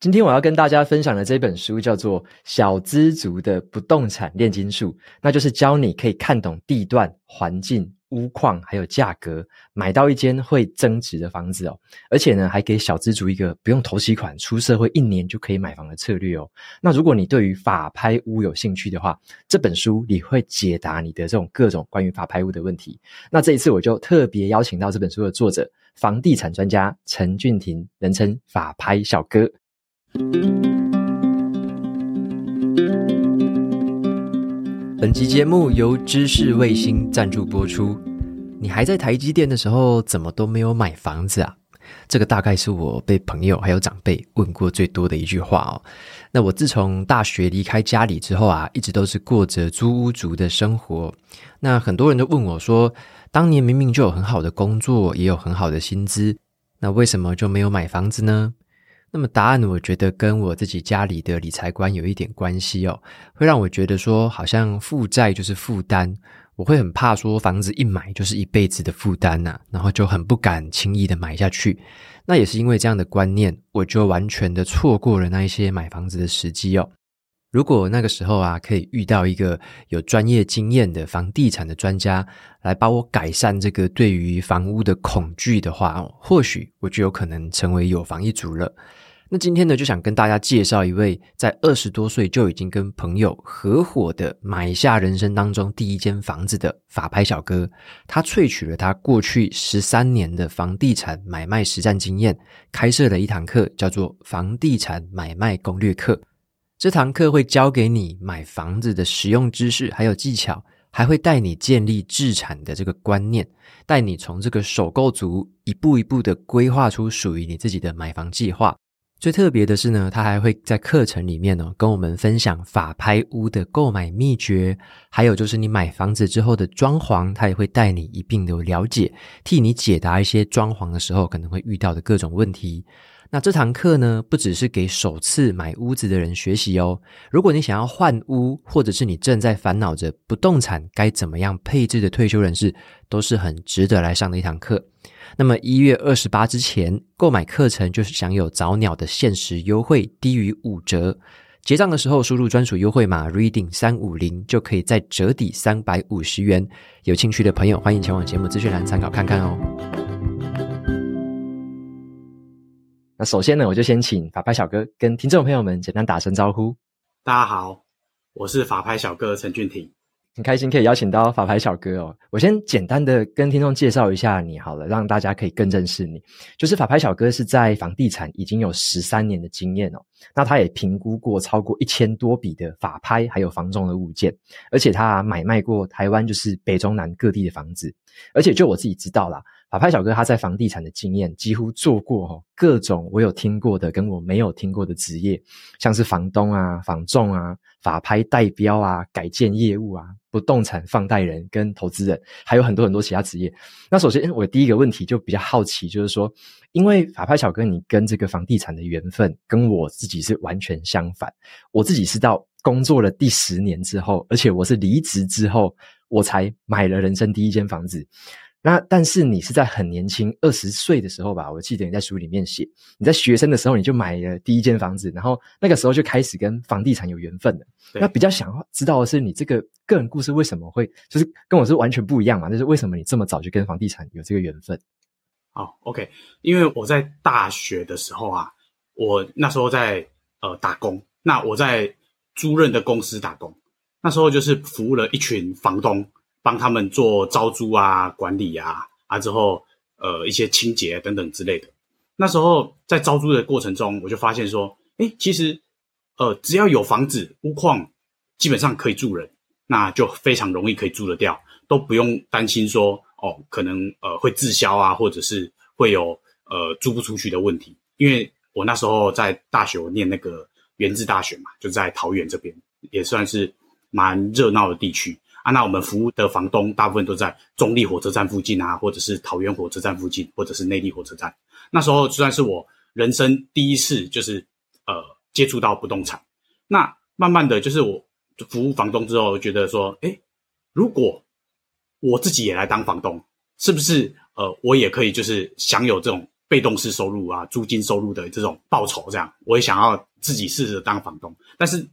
今天我要跟大家分享的这本书叫做《小资族的不动产炼金术》，那就是教你可以看懂地段、环境。屋况还有价格，买到一间会增值的房子哦，而且呢，还给小资族一个不用头期款、出社会一年就可以买房的策略哦。那如果你对于法拍屋有兴趣的话，这本书你会解答你的这种各种关于法拍屋的问题。那这一次我就特别邀请到这本书的作者，房地产专家陈俊廷，人称法拍小哥。本集节目由知识卫星赞助播出。你还在台积电的时候，怎么都没有买房子啊？这个大概是我被朋友还有长辈问过最多的一句话哦。那我自从大学离开家里之后啊，一直都是过着租屋族的生活。那很多人都问我说，当年明明就有很好的工作，也有很好的薪资，那为什么就没有买房子呢？那么答案，我觉得跟我自己家里的理财观有一点关系哦，会让我觉得说，好像负债就是负担，我会很怕说房子一买就是一辈子的负担呐，然后就很不敢轻易的买下去。那也是因为这样的观念，我就完全的错过了那一些买房子的时机哦。如果那个时候啊，可以遇到一个有专业经验的房地产的专家来帮我改善这个对于房屋的恐惧的话，或许我就有可能成为有房一族了。那今天呢，就想跟大家介绍一位在二十多岁就已经跟朋友合伙的买下人生当中第一间房子的法拍小哥。他萃取了他过去十三年的房地产买卖实战经验，开设了一堂课，叫做《房地产买卖攻略课》。这堂课会教给你买房子的实用知识还有技巧，还会带你建立置产的这个观念，带你从这个首购族一步一步的规划出属于你自己的买房计划。最特别的是呢，他还会在课程里面呢，跟我们分享法拍屋的购买秘诀，还有就是你买房子之后的装潢，他也会带你一并的了解，替你解答一些装潢的时候可能会遇到的各种问题。那这堂课呢，不只是给首次买屋子的人学习哦。如果你想要换屋，或者是你正在烦恼着不动产该怎么样配置的退休人士，都是很值得来上的一堂课。那么一月二十八之前购买课程，就是享有早鸟的限时优惠，低于五折。结账的时候输入专属优惠码 Reading 三五零，就可以再折抵三百五十元。有兴趣的朋友，欢迎前往节目资讯栏参考看看哦。那首先呢，我就先请法拍小哥跟听众朋友们简单打声招呼。大家好，我是法拍小哥陈俊廷，很开心可以邀请到法拍小哥哦。我先简单的跟听众介绍一下你好了，让大家可以更认识你。就是法拍小哥是在房地产已经有十三年的经验哦，那他也评估过超过一千多笔的法拍还有房中的物件，而且他买卖过台湾就是北中南各地的房子，而且就我自己知道啦。法拍小哥他在房地产的经验几乎做过各种我有听过的跟我没有听过的职业，像是房东啊、房仲啊、法拍代标啊、改建业务啊、不动产放贷人跟投资人，还有很多很多其他职业。那首先我第一个问题就比较好奇，就是说，因为法拍小哥你跟这个房地产的缘分跟我自己是完全相反，我自己是到工作了第十年之后，而且我是离职之后，我才买了人生第一间房子。那但是你是在很年轻二十岁的时候吧？我记得你在书里面写，你在学生的时候你就买了第一间房子，然后那个时候就开始跟房地产有缘分了。那比较想要知道的是，你这个个人故事为什么会就是跟我是完全不一样嘛？就是为什么你这么早就跟房地产有这个缘分？好，OK，因为我在大学的时候啊，我那时候在呃打工，那我在租赁的公司打工，那时候就是服务了一群房东。帮他们做招租啊、管理啊，啊之后呃一些清洁等等之类的。那时候在招租的过程中，我就发现说，诶，其实呃只要有房子、屋况，基本上可以住人，那就非常容易可以住得掉，都不用担心说哦可能呃会滞销啊，或者是会有呃租不出去的问题。因为我那时候在大学我念那个原治大学嘛，就在桃园这边，也算是蛮热闹的地区。啊，那我们服务的房东大部分都在中坜火车站附近啊，或者是桃园火车站附近，或者是内坜火车站。那时候算是我人生第一次，就是呃接触到不动产。那慢慢的就是我服务房东之后，觉得说，诶，如果我自己也来当房东，是不是呃，我也可以就是享有这种被动式收入啊，租金收入的这种报酬？这样，我也想要自己试着当房东。但是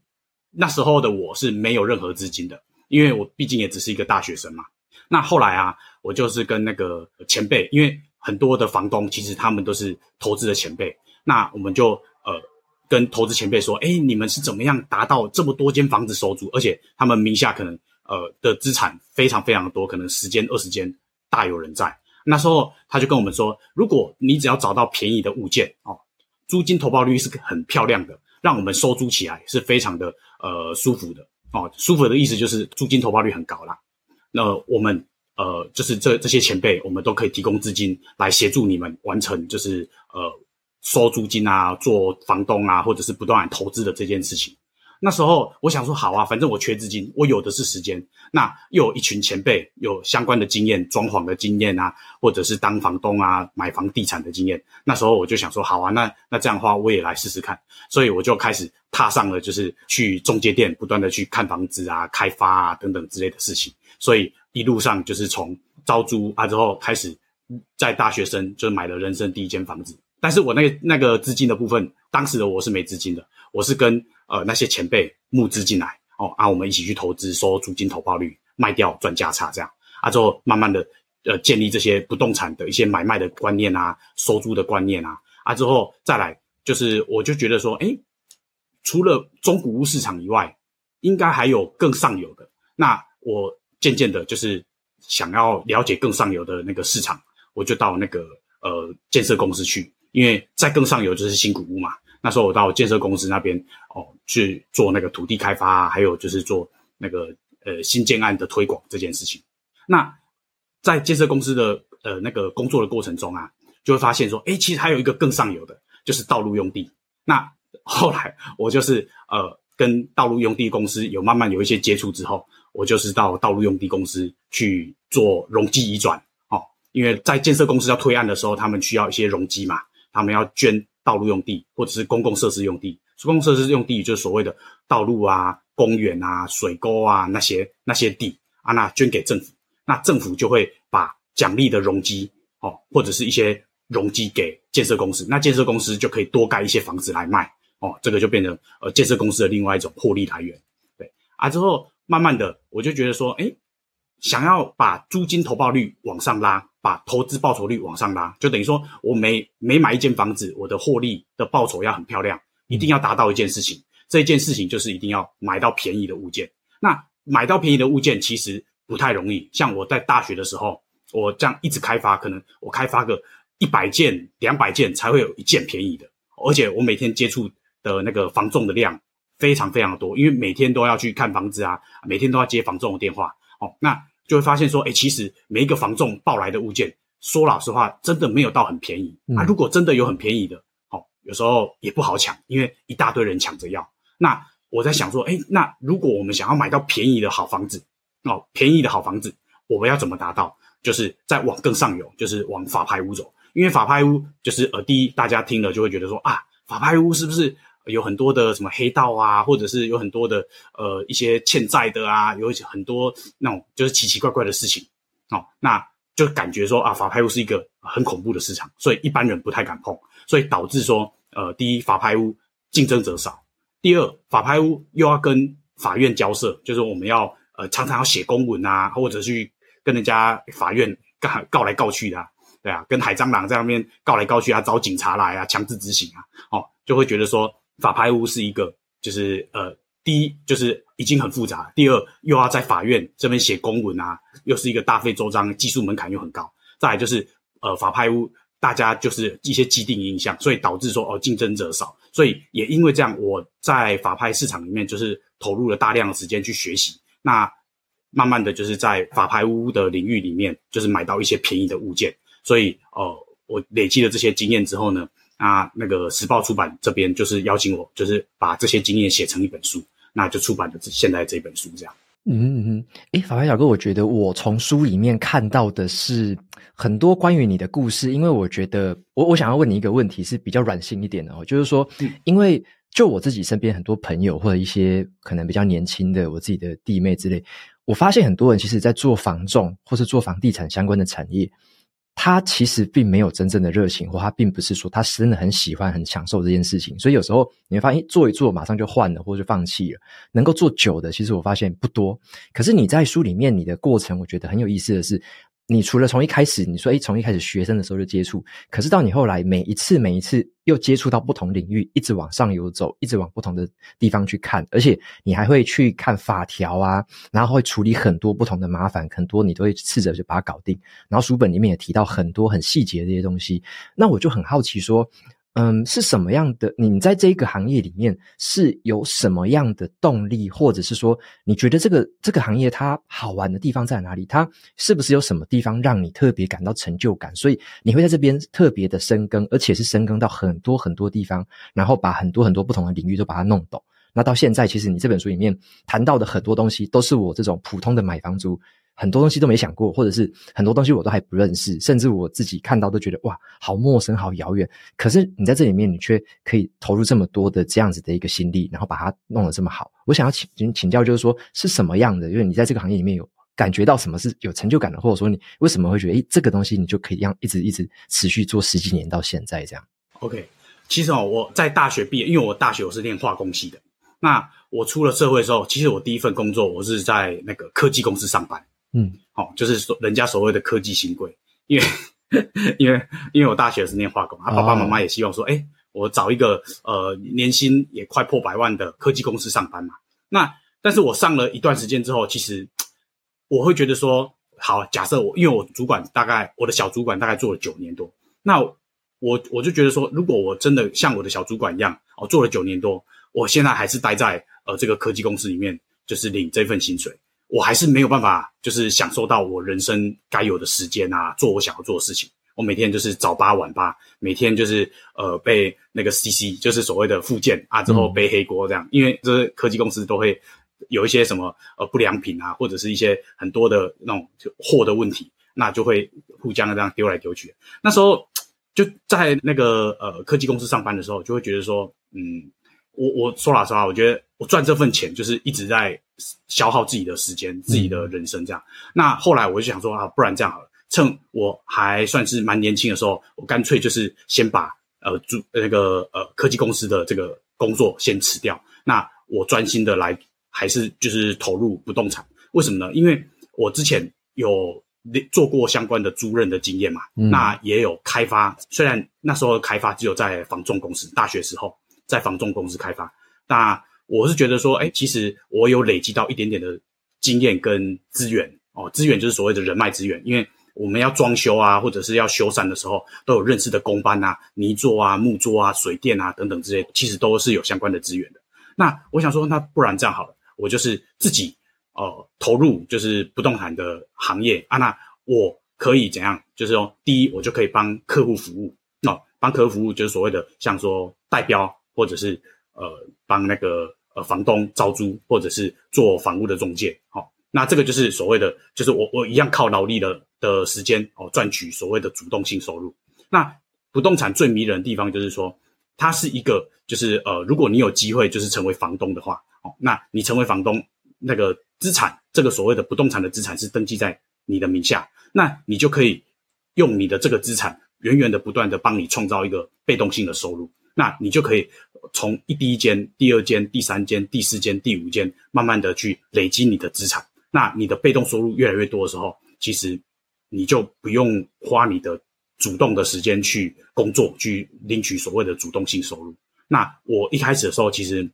那时候的我是没有任何资金的，因为我毕竟也只是一个大学生嘛。那后来啊，我就是跟那个前辈，因为很多的房东其实他们都是投资的前辈，那我们就呃跟投资前辈说，诶，你们是怎么样达到这么多间房子收租，而且他们名下可能呃的资产非常非常的多，可能十间二十间大有人在。那时候他就跟我们说，如果你只要找到便宜的物件哦，租金投报率是很漂亮的，让我们收租起来是非常的呃舒服的哦。舒服的意思就是租金投报率很高啦。那我们呃，就是这这些前辈，我们都可以提供资金来协助你们完成，就是呃收租金啊，做房东啊，或者是不断投资的这件事情。那时候我想说，好啊，反正我缺资金，我有的是时间。那又有一群前辈有相关的经验，装潢的经验啊，或者是当房东啊，买房地产的经验。那时候我就想说，好啊，那那这样的话，我也来试试看。所以我就开始踏上了，就是去中介店不断的去看房子啊，开发啊等等之类的事情。所以一路上就是从招租啊之后开始，在大学生就买了人生第一间房子。但是我那个那个资金的部分，当时的我是没资金的，我是跟呃那些前辈募资进来哦，啊我们一起去投资，收租金投报率，卖掉赚价差这样啊之后慢慢的呃建立这些不动产的一些买卖的观念啊，收租的观念啊啊之后再来就是我就觉得说，诶，除了中古屋市场以外，应该还有更上游的那我。渐渐的，就是想要了解更上游的那个市场，我就到那个呃建设公司去，因为在更上游就是新古屋嘛。那时候我到建设公司那边哦去做那个土地开发啊，还有就是做那个呃新建案的推广这件事情。那在建设公司的呃那个工作的过程中啊，就会发现说，诶，其实还有一个更上游的，就是道路用地。那后来我就是呃跟道路用地公司有慢慢有一些接触之后。我就是到道路用地公司去做容积移转，哦，因为在建设公司要推案的时候，他们需要一些容积嘛，他们要捐道路用地或者是公共设施用地。公共设施用地就是所谓的道路啊、公园啊、水沟啊那些那些地啊，那捐给政府，那政府就会把奖励的容积哦，或者是一些容积给建设公司，那建设公司就可以多盖一些房子来卖，哦，这个就变成呃建设公司的另外一种获利来源，对啊之后。慢慢的，我就觉得说，诶，想要把租金投报率往上拉，把投资报酬率往上拉，就等于说我每每买一间房子，我的获利的报酬要很漂亮，一定要达到一件事情。这一件事情就是一定要买到便宜的物件。那买到便宜的物件其实不太容易。像我在大学的时候，我这样一直开发，可能我开发个一百件、两百件才会有一件便宜的，而且我每天接触的那个房仲的量。非常非常的多，因为每天都要去看房子啊，每天都要接房仲的电话，哦，那就会发现说，哎，其实每一个房仲报来的物件，说老实话，真的没有到很便宜。那、嗯啊、如果真的有很便宜的，哦，有时候也不好抢，因为一大堆人抢着要。那我在想说，哎，那如果我们想要买到便宜的好房子，哦，便宜的好房子，我们要怎么达到？就是再往更上游，就是往法拍屋走，因为法拍屋就是呃，第一大家听了就会觉得说啊，法拍屋是不是？有很多的什么黑道啊，或者是有很多的呃一些欠债的啊，有很多那种就是奇奇怪怪的事情，哦，那就感觉说啊，法拍屋是一个很恐怖的市场，所以一般人不太敢碰，所以导致说呃，第一法拍屋竞争者少，第二法拍屋又要跟法院交涉，就是我们要呃常常要写公文啊，或者去跟人家法院告告来告去的啊，对啊，跟海蟑螂在那边告来告去啊，找警察来啊，强制执行啊，哦，就会觉得说。法拍屋是一个，就是呃，第一就是已经很复杂，第二又要在法院这边写公文啊，又是一个大费周章，技术门槛又很高。再来就是呃，法拍屋大家就是一些既定印象，所以导致说哦，竞争者少。所以也因为这样，我在法拍市场里面就是投入了大量的时间去学习。那慢慢的就是在法拍屋的领域里面，就是买到一些便宜的物件。所以呃，我累积了这些经验之后呢。啊，那个时报出版这边就是邀请我，就是把这些经验写成一本书，那就出版了现在这本书这样。嗯嗯，诶，法拍小哥，我觉得我从书里面看到的是很多关于你的故事，因为我觉得我我想要问你一个问题是比较软性一点的哦，就是说，因为就我自己身边很多朋友或者一些可能比较年轻的我自己的弟妹之类，我发现很多人其实在做房仲或是做房地产相关的产业。他其实并没有真正的热情，或他并不是说他真的很喜欢、很享受这件事情。所以有时候你会发现，做一做马上就换了，或者就放弃了。能够做久的，其实我发现不多。可是你在书里面，你的过程，我觉得很有意思的是。你除了从一开始你说，诶，从一开始学生的时候就接触，可是到你后来每一次每一次又接触到不同领域，一直往上游走，一直往不同的地方去看，而且你还会去看法条啊，然后会处理很多不同的麻烦，很多你都会试着就把它搞定。然后书本里面也提到很多很细节的这些东西，那我就很好奇说。嗯，是什么样的？你在这一个行业里面是有什么样的动力，或者是说，你觉得这个这个行业它好玩的地方在哪里？它是不是有什么地方让你特别感到成就感？所以你会在这边特别的深耕，而且是深耕到很多很多地方，然后把很多很多不同的领域都把它弄懂。那到现在，其实你这本书里面谈到的很多东西，都是我这种普通的买房族。很多东西都没想过，或者是很多东西我都还不认识，甚至我自己看到都觉得哇，好陌生，好遥远。可是你在这里面，你却可以投入这么多的这样子的一个心力，然后把它弄得这么好。我想要请请教，就是说是什么样的？因为你在这个行业里面有感觉到什么是有成就感的，或者说你为什么会觉得，诶，这个东西你就可以让一直一直持续做十几年到现在这样？OK，其实哦，我在大学毕业，因为我大学我是念化工系的，那我出了社会之后，其实我第一份工作我是在那个科技公司上班。嗯，好，就是说人家所谓的科技新贵，因为因为因为我大学是念化工，啊，爸爸妈妈也希望说，哎、欸，我找一个呃年薪也快破百万的科技公司上班嘛。那但是我上了一段时间之后，其实我会觉得说，好，假设我因为我主管大概我的小主管大概做了九年多，那我我就觉得说，如果我真的像我的小主管一样，哦，做了九年多，我现在还是待在呃这个科技公司里面，就是领这份薪水。我还是没有办法，就是享受到我人生该有的时间啊，做我想要做的事情。我每天就是早八晚八，每天就是呃被那个 CC，就是所谓的附件啊，之后背黑锅这样。嗯、因为这科技公司都会有一些什么呃不良品啊，或者是一些很多的那种货的问题，那就会互相这样丢来丢去。那时候就在那个呃科技公司上班的时候，就会觉得说，嗯。我我说老实话，我觉得我赚这份钱就是一直在消耗自己的时间、自己的人生这样。嗯、那后来我就想说啊，不然这样好了，趁我还算是蛮年轻的时候，我干脆就是先把呃主那个呃科技公司的这个工作先辞掉。那我专心的来，还是就是投入不动产。为什么呢？因为我之前有做过相关的租赁的经验嘛，嗯、那也有开发。虽然那时候开发只有在房仲公司，大学时候。在房仲公司开发，那我是觉得说，哎，其实我有累积到一点点的经验跟资源哦，资源就是所谓的人脉资源，因为我们要装修啊，或者是要修缮的时候，都有认识的工班啊、泥作啊、木作啊、水电啊等等之类，其实都是有相关的资源的。那我想说，那不然这样好了，我就是自己呃投入就是不动产的行业啊，那我可以怎样？就是说，第一，我就可以帮客户服务，那、哦、帮客户服务就是所谓的像说代标。或者是呃帮那个呃房东招租，或者是做房屋的中介，好、那这个就是所谓的，就是我我一样靠劳力的的时间哦赚取所谓的主动性收入。那不动产最迷人的地方就是说，它是一个就是呃如果你有机会就是成为房东的话，哦，那你成为房东那个资产，这个所谓的不动产的资产是登记在你的名下，那你就可以用你的这个资产源源的不断的帮你创造一个被动性的收入。那你就可以从一第一间、第二间、第三间、第四间、第五间，慢慢的去累积你的资产。那你的被动收入越来越多的时候，其实你就不用花你的主动的时间去工作，去领取所谓的主动性收入。那我一开始的时候，其实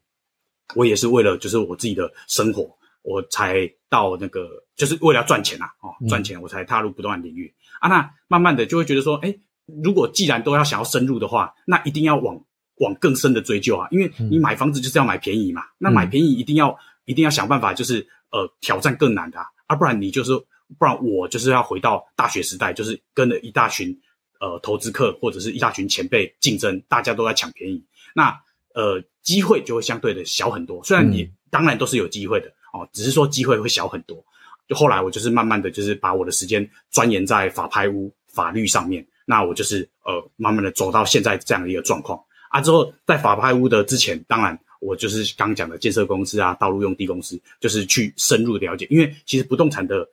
我也是为了就是我自己的生活，我才到那个就是为了要赚钱啊，哦，赚钱我才踏入不动产领域啊。那慢慢的就会觉得说，哎，如果既然都要想要深入的话，那一定要往。往更深的追究啊，因为你买房子就是要买便宜嘛，嗯、那买便宜一定要一定要想办法，就是呃挑战更难的啊，啊不然你就是不然我就是要回到大学时代，就是跟了一大群呃投资客或者是一大群前辈竞争，大家都在抢便宜，那呃机会就会相对的小很多。虽然你、嗯、当然都是有机会的哦，只是说机会会小很多。就后来我就是慢慢的就是把我的时间钻研在法拍屋法律上面，那我就是呃慢慢的走到现在这样的一个状况。啊。之后在法拍屋的之前，当然我就是刚讲的建设公司啊，道路用地公司，就是去深入了解，因为其实不动产的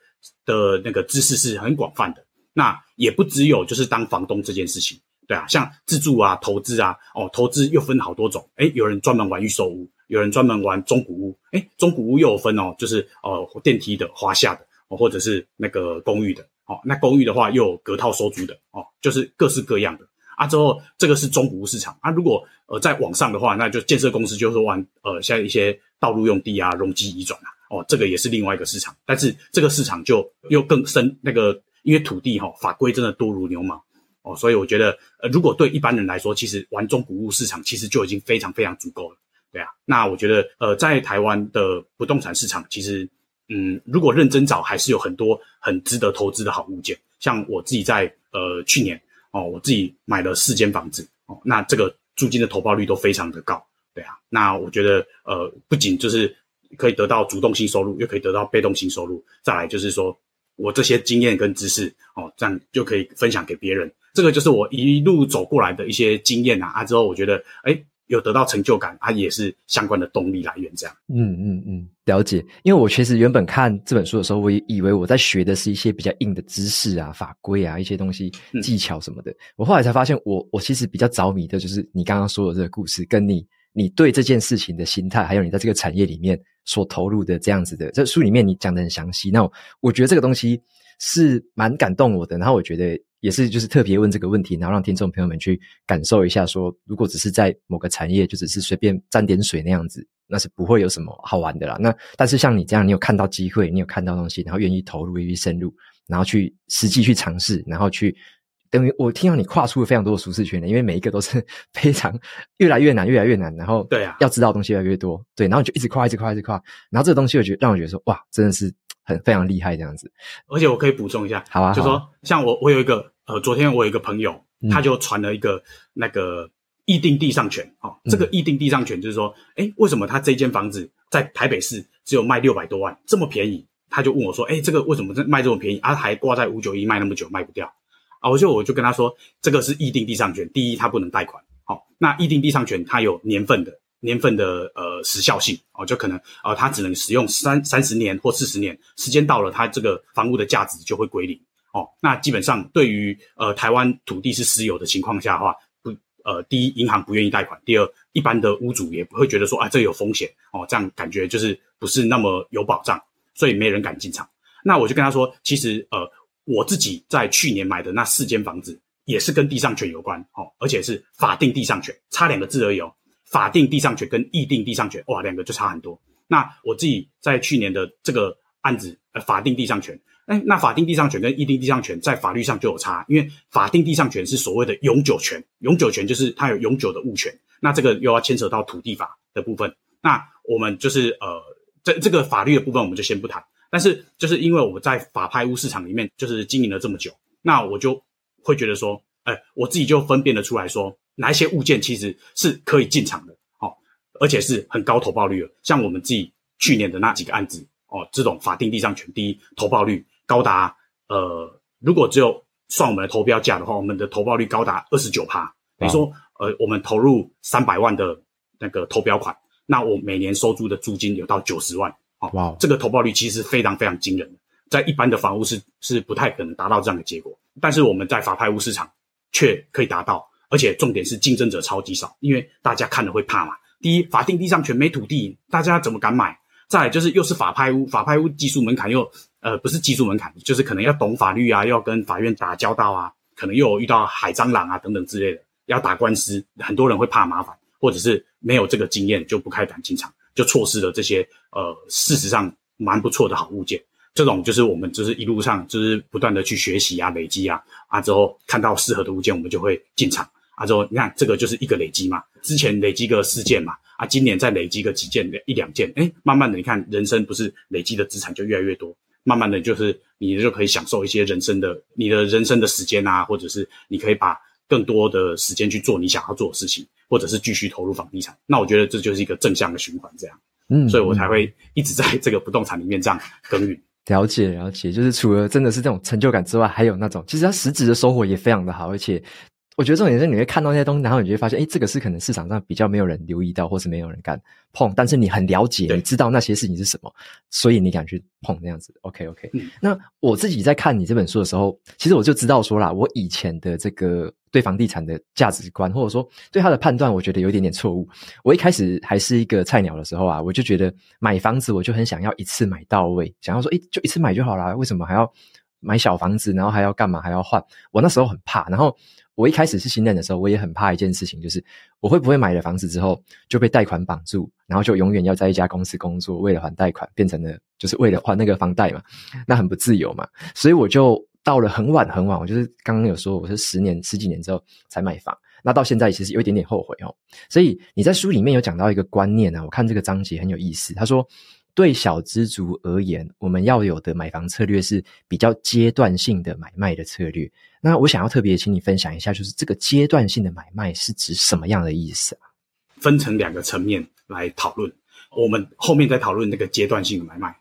的那个知识是很广泛的。那也不只有就是当房东这件事情，对啊，像自住啊、投资啊，哦，投资又分好多种，诶，有人专门玩预售屋，有人专门玩中古屋，诶，中古屋又有分哦，就是呃电梯的、华夏的，哦，或者是那个公寓的。哦，那公寓的话又有隔套收租的哦，就是各式各样的啊。之后这个是中古物市场啊。如果呃在网上的话，那就建设公司就是玩呃像一些道路用地啊、容积移转啊，哦，这个也是另外一个市场。但是这个市场就又更深，那个因为土地哈、哦、法规真的多如牛毛哦，所以我觉得呃如果对一般人来说，其实玩中古物市场其实就已经非常非常足够了，对啊。那我觉得呃在台湾的不动产市场其实。嗯，如果认真找，还是有很多很值得投资的好物件。像我自己在呃去年哦，我自己买了四间房子哦，那这个租金的投报率都非常的高，对啊。那我觉得呃，不仅就是可以得到主动性收入，又可以得到被动性收入。再来就是说我这些经验跟知识哦，这样就可以分享给别人。这个就是我一路走过来的一些经验啊啊，之后我觉得哎有得到成就感，它也是相关的动力来源。这样，嗯嗯嗯，了解。因为我其实原本看这本书的时候，我也以为我在学的是一些比较硬的知识啊、法规啊、一些东西、技巧什么的。嗯、我后来才发现我，我我其实比较着迷的就是你刚刚说的这个故事，跟你你对这件事情的心态，还有你在这个产业里面所投入的这样子的。这书里面你讲的很详细，那我，我觉得这个东西是蛮感动我的。然后我觉得。也是，就是特别问这个问题，然后让听众朋友们去感受一下说，说如果只是在某个产业，就只是随便沾点水那样子，那是不会有什么好玩的啦。那但是像你这样，你有看到机会，你有看到东西，然后愿意投入，愿意深入，然后去实际去尝试，然后去等于我听到你跨出了非常多的舒适圈的，因为每一个都是 非常越来越难，越来越难，然后对啊，要知道的东西越来越多，对，然后你就一直跨，一直跨，一直跨，然后这个东西我觉得让我觉得说，哇，真的是很非常厉害这样子。而且我可以补充一下，好啊，就说像我，我有一个。呃，昨天我有一个朋友，他就传了一个那个议定地上权，哦，这个议定地上权就是说，诶，为什么他这间房子在台北市只有卖六百多万，这么便宜？他就问我说，诶，这个为什么卖这么便宜？啊，还挂在五九一卖那么久卖不掉？啊，我就我就跟他说，这个是议定地上权，第一，它不能贷款，好，那议定地上权它有年份的年份的呃时效性，哦，就可能呃它只能使用三三十年或四十年，时间到了，它这个房屋的价值就会归零。哦，那基本上对于呃台湾土地是私有的情况下的话，不呃，第一银行不愿意贷款，第二一般的屋主也不会觉得说啊这有风险哦，这样感觉就是不是那么有保障，所以没人敢进场。那我就跟他说，其实呃我自己在去年买的那四间房子也是跟地上权有关哦，而且是法定地上权，差两个字而已哦，法定地上权跟议定地上权哇，两个就差很多。那我自己在去年的这个案子呃法定地上权。哎，那法定地上权跟议定地上权在法律上就有差，因为法定地上权是所谓的永久权，永久权就是它有永久的物权，那这个又要牵扯到土地法的部分。那我们就是呃，这这个法律的部分我们就先不谈。但是就是因为我们在法拍屋市场里面就是经营了这么久，那我就会觉得说，哎，我自己就分辨得出来说，哪一些物件其实是可以进场的，哦，而且是很高投报率的，像我们自己去年的那几个案子，哦，这种法定地上权第一投报率。高达呃，如果只有算我们的投标价的话，我们的投报率高达二十九趴。等于说，呃，我们投入三百万的那个投标款，那我每年收租的租金有到九十万。好，哇，这个投报率其实非常非常惊人的，在一般的房屋是是不太可能达到这样的结果。但是我们在法拍屋市场却可以达到，而且重点是竞争者超级少，因为大家看了会怕嘛。第一，法定地上权没土地，大家怎么敢买？再来就是又是法拍屋，法拍屋技术门槛又。呃，不是技术门槛，就是可能要懂法律啊，要跟法院打交道啊，可能又遇到海蟑螂啊等等之类的，要打官司，很多人会怕麻烦，或者是没有这个经验就不开胆进场，就错失了这些呃事实上蛮不错的好物件。这种就是我们就是一路上就是不断的去学习啊，累积啊，啊之后看到适合的物件，我们就会进场啊之后，你看这个就是一个累积嘛，之前累积个四件嘛，啊今年再累积个几件一两件，哎慢慢的你看人生不是累积的资产就越来越多。慢慢的就是你就可以享受一些人生的你的人生的时间啊，或者是你可以把更多的时间去做你想要做的事情，或者是继续投入房地产。那我觉得这就是一个正向的循环，这样，嗯，所以我才会一直在这个不动产里面这样耕耘。了解了解，就是除了真的是这种成就感之外，还有那种其实他实质的收获也非常的好，而且我觉得重点是你会看到那些东西，然后你就会发现，哎，这个是可能市场上比较没有人留意到，或是没有人敢碰，但是你很了解，你知道那些事情是什么，所以你敢去碰那样子。OK OK，嗯，那我自己在看你这本书的时候，其实我就知道说啦，我以前的这个对房地产的价值观，或者说对它的判断，我觉得有一点点错误。我一开始还是一个菜鸟的时候啊，我就觉得买房子我就很想要一次买到位，想要说，哎，就一次买就好啦，为什么还要买小房子，然后还要干嘛，还要换？我那时候很怕，然后。我一开始是新人的时候，我也很怕一件事情，就是我会不会买了房子之后就被贷款绑住，然后就永远要在一家公司工作，为了还贷款，变成了就是为了还那个房贷嘛，那很不自由嘛。所以我就到了很晚很晚，我就是刚刚有说我是十年十几年之后才买房，那到现在其实有一点点后悔哦。所以你在书里面有讲到一个观念啊，我看这个章节很有意思，他说。对小资族而言，我们要有的买房策略是比较阶段性的买卖的策略。那我想要特别请你分享一下，就是这个阶段性的买卖是指什么样的意思啊？分成两个层面来讨论，我们后面再讨论那个阶段性的买卖。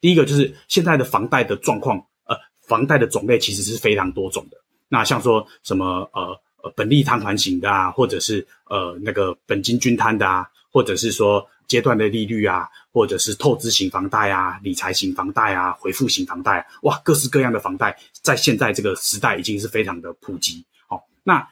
第一个就是现在的房贷的状况，呃，房贷的种类其实是非常多种的。那像说什么呃呃本利摊还型的啊，或者是呃那个本金均摊的啊，或者是说。阶段的利率啊，或者是透支型房贷啊、理财型房贷啊、回复型房贷，哇，各式各样的房贷，在现在这个时代已经是非常的普及。哦，那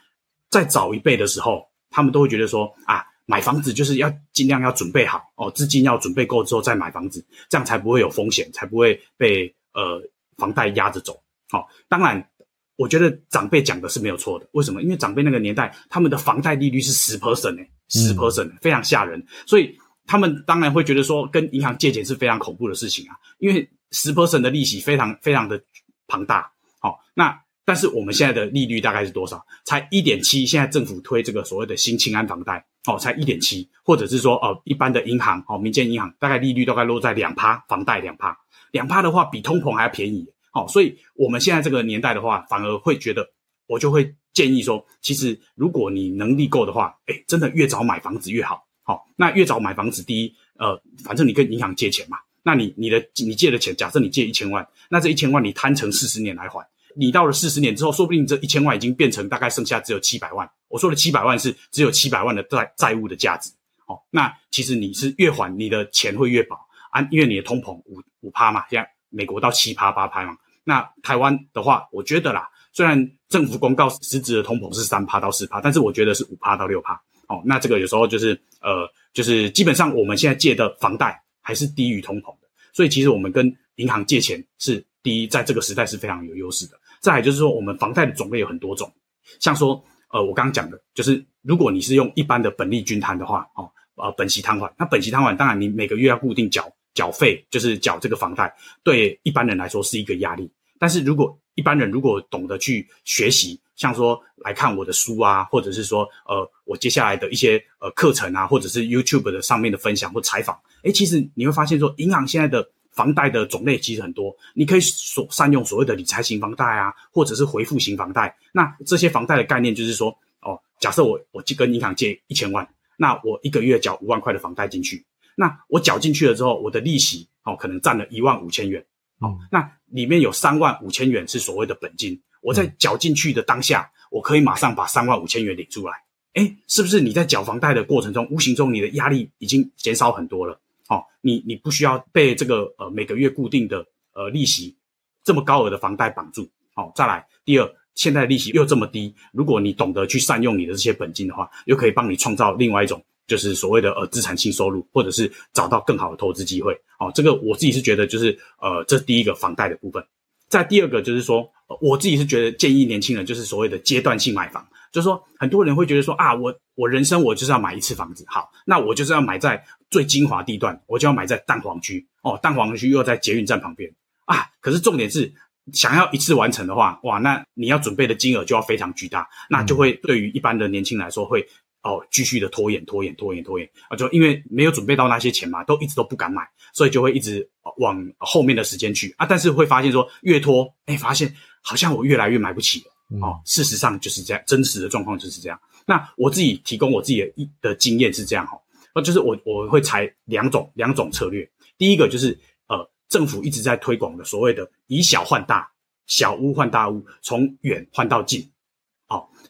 在早一辈的时候，他们都会觉得说啊，买房子就是要尽量要准备好哦，资金要准备够之后再买房子，这样才不会有风险，才不会被呃房贷压着走。哦，当然，我觉得长辈讲的是没有错的。为什么？因为长辈那个年代，他们的房贷利率是十 percent，十 percent，非常吓人，所以。他们当然会觉得说，跟银行借钱是非常恐怖的事情啊，因为十 percent 的利息非常非常的庞大。好、哦，那但是我们现在的利率大概是多少？才一点七。现在政府推这个所谓的新青安房贷，哦，才一点七，或者是说哦，一般的银行，哦，民间银行大概利率大概落在两趴，房贷两趴，两趴的话比通膨还要便宜。哦，所以我们现在这个年代的话，反而会觉得，我就会建议说，其实如果你能力够的话，诶，真的越早买房子越好。好，那越早买房子，第一，呃，反正你跟银行借钱嘛，那你你的你借的钱，假设你借一千万，那这一千万你摊成四十年来还，你到了四十年之后，说不定这一千万已经变成大概剩下只有七百万。我说的七百万是只有七百万的债债务的价值。哦，那其实你是越还你的钱会越薄啊，因为你的通膨五五趴嘛，现在美国到七趴八趴嘛，那台湾的话，我觉得啦，虽然政府公告实质的通膨是三趴到四趴，但是我觉得是五趴到六趴。哦，那这个有时候就是呃，就是基本上我们现在借的房贷还是低于通膨的，所以其实我们跟银行借钱是第一，在这个时代是非常有优势的。再来就是说，我们房贷的种类有很多种，像说呃，我刚刚讲的，就是如果你是用一般的本利均摊的话，哦，呃，本息摊还，那本息摊还当然你每个月要固定缴缴费，就是缴这个房贷，对一般人来说是一个压力。但是如果一般人如果懂得去学习，像说来看我的书啊，或者是说呃我接下来的一些呃课程啊，或者是 YouTube 的上面的分享或采访，诶，其实你会发现说，银行现在的房贷的种类其实很多，你可以所善用所谓的理财型房贷啊，或者是回复型房贷。那这些房贷的概念就是说，哦，假设我我去跟银行借一千万，那我一个月缴五万块的房贷进去，那我缴进去了之后，我的利息哦可能占了一万五千元。哦，那里面有三万五千元是所谓的本金，我在缴进去的当下，我可以马上把三万五千元领出来。哎，是不是你在缴房贷的过程中，无形中你的压力已经减少很多了？好、哦，你你不需要被这个呃每个月固定的呃利息这么高额的房贷绑住。好、哦，再来第二，现在的利息又这么低，如果你懂得去善用你的这些本金的话，又可以帮你创造另外一种。就是所谓的呃资产性收入，或者是找到更好的投资机会，哦，这个我自己是觉得就是呃这是第一个房贷的部分。再第二个就是说，我自己是觉得建议年轻人就是所谓的阶段性买房，就是说很多人会觉得说啊，我我人生我就是要买一次房子，好，那我就是要买在最精华地段，我就要买在蛋黄区哦，蛋黄区又在捷运站旁边啊。可是重点是想要一次完成的话，哇，那你要准备的金额就要非常巨大，那就会对于一般的年轻人来说会。哦，继续的拖延、拖延、拖延、拖延啊！就因为没有准备到那些钱嘛，都一直都不敢买，所以就会一直往后面的时间去啊。但是会发现说，越拖，哎，发现好像我越来越买不起了。哦，事实上就是这样，真实的状况就是这样。那我自己提供我自己的一的经验是这样哈，那就是我我会采两种两种策略。第一个就是呃，政府一直在推广的所谓的以小换大，小屋换大屋，从远换到近。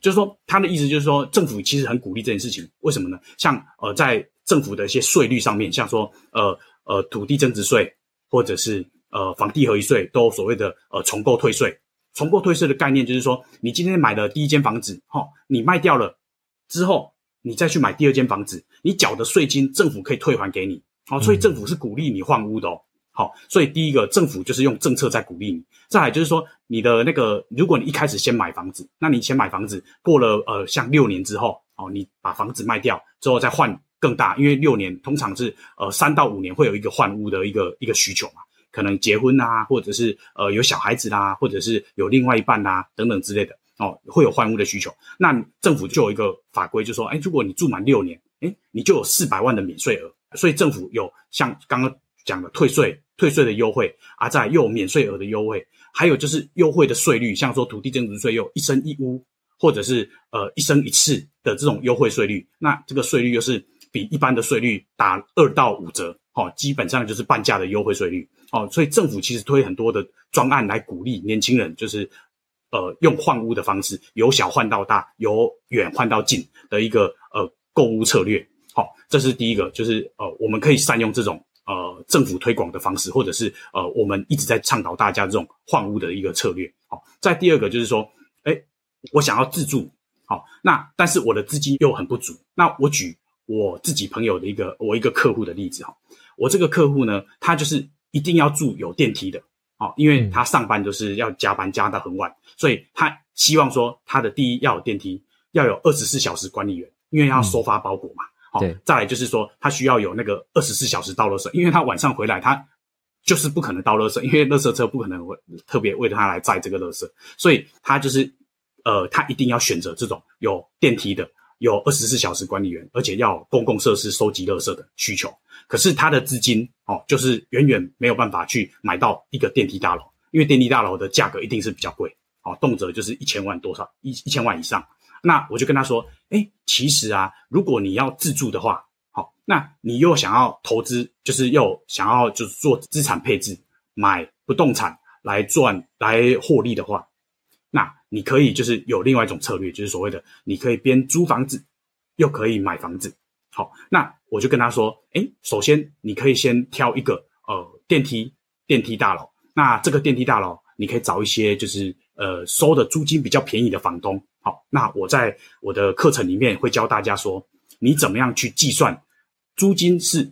就是说他的意思就是说，政府其实很鼓励这件事情，为什么呢？像呃，在政府的一些税率上面，像说呃呃土地增值税，或者是呃房地合一税，都所谓的呃重购退税。重购退税的概念就是说，你今天买了第一间房子，齁，你卖掉了之后，你再去买第二间房子，你缴的税金政府可以退还给你。好，所以政府是鼓励你换屋的哦。好，所以第一个政府就是用政策在鼓励你。再来就是说，你的那个，如果你一开始先买房子，那你先买房子，过了呃像六年之后，哦，你把房子卖掉之后再换更大，因为六年通常是呃三到五年会有一个换屋的一个一个需求嘛，可能结婚啊，或者是呃有小孩子啦，或者是有另外一半啦等等之类的哦，会有换屋的需求。那政府就有一个法规，就说，哎，如果你住满六年，哎，你就有四百万的免税额。所以政府有像刚刚讲的退税、退税的优惠啊，再又有免税额的优惠，还有就是优惠的税率，像说土地增值税又一生一屋，或者是呃一生一次的这种优惠税率，那这个税率又是比一般的税率打二到五折，哦，基本上就是半价的优惠税率，哦，所以政府其实推很多的专案来鼓励年轻人，就是呃用换屋的方式，由小换到大，由远换到近的一个呃购物策略。好，这是第一个，就是呃，我们可以善用这种呃政府推广的方式，或者是呃我们一直在倡导大家这种换屋的一个策略。好，再第二个就是说，哎，我想要自住，好，那但是我的资金又很不足。那我举我自己朋友的一个我一个客户的例子哈，我这个客户呢，他就是一定要住有电梯的，好，因为他上班就是要加班加到很晚，所以他希望说他的第一要有电梯，要有二十四小时管理员，因为要收发包裹嘛。好，再来就是说，他需要有那个二十四小时倒垃圾，因为他晚上回来，他就是不可能倒垃圾，因为垃圾车不可能会特别为他来载这个垃圾，所以他就是，呃，他一定要选择这种有电梯的、有二十四小时管理员，而且要公共设施收集垃圾的需求。可是他的资金哦，就是远远没有办法去买到一个电梯大楼，因为电梯大楼的价格一定是比较贵，哦，动辄就是一千万多少，一一千万以上。那我就跟他说，诶，其实啊，如果你要自住的话，好，那你又想要投资，就是又想要就是做资产配置，买不动产来赚来获利的话，那你可以就是有另外一种策略，就是所谓的你可以边租房子，又可以买房子。好，那我就跟他说，诶，首先你可以先挑一个呃电梯电梯大楼，那这个电梯大楼你可以找一些就是呃收的租金比较便宜的房东。好，那我在我的课程里面会教大家说，你怎么样去计算租金是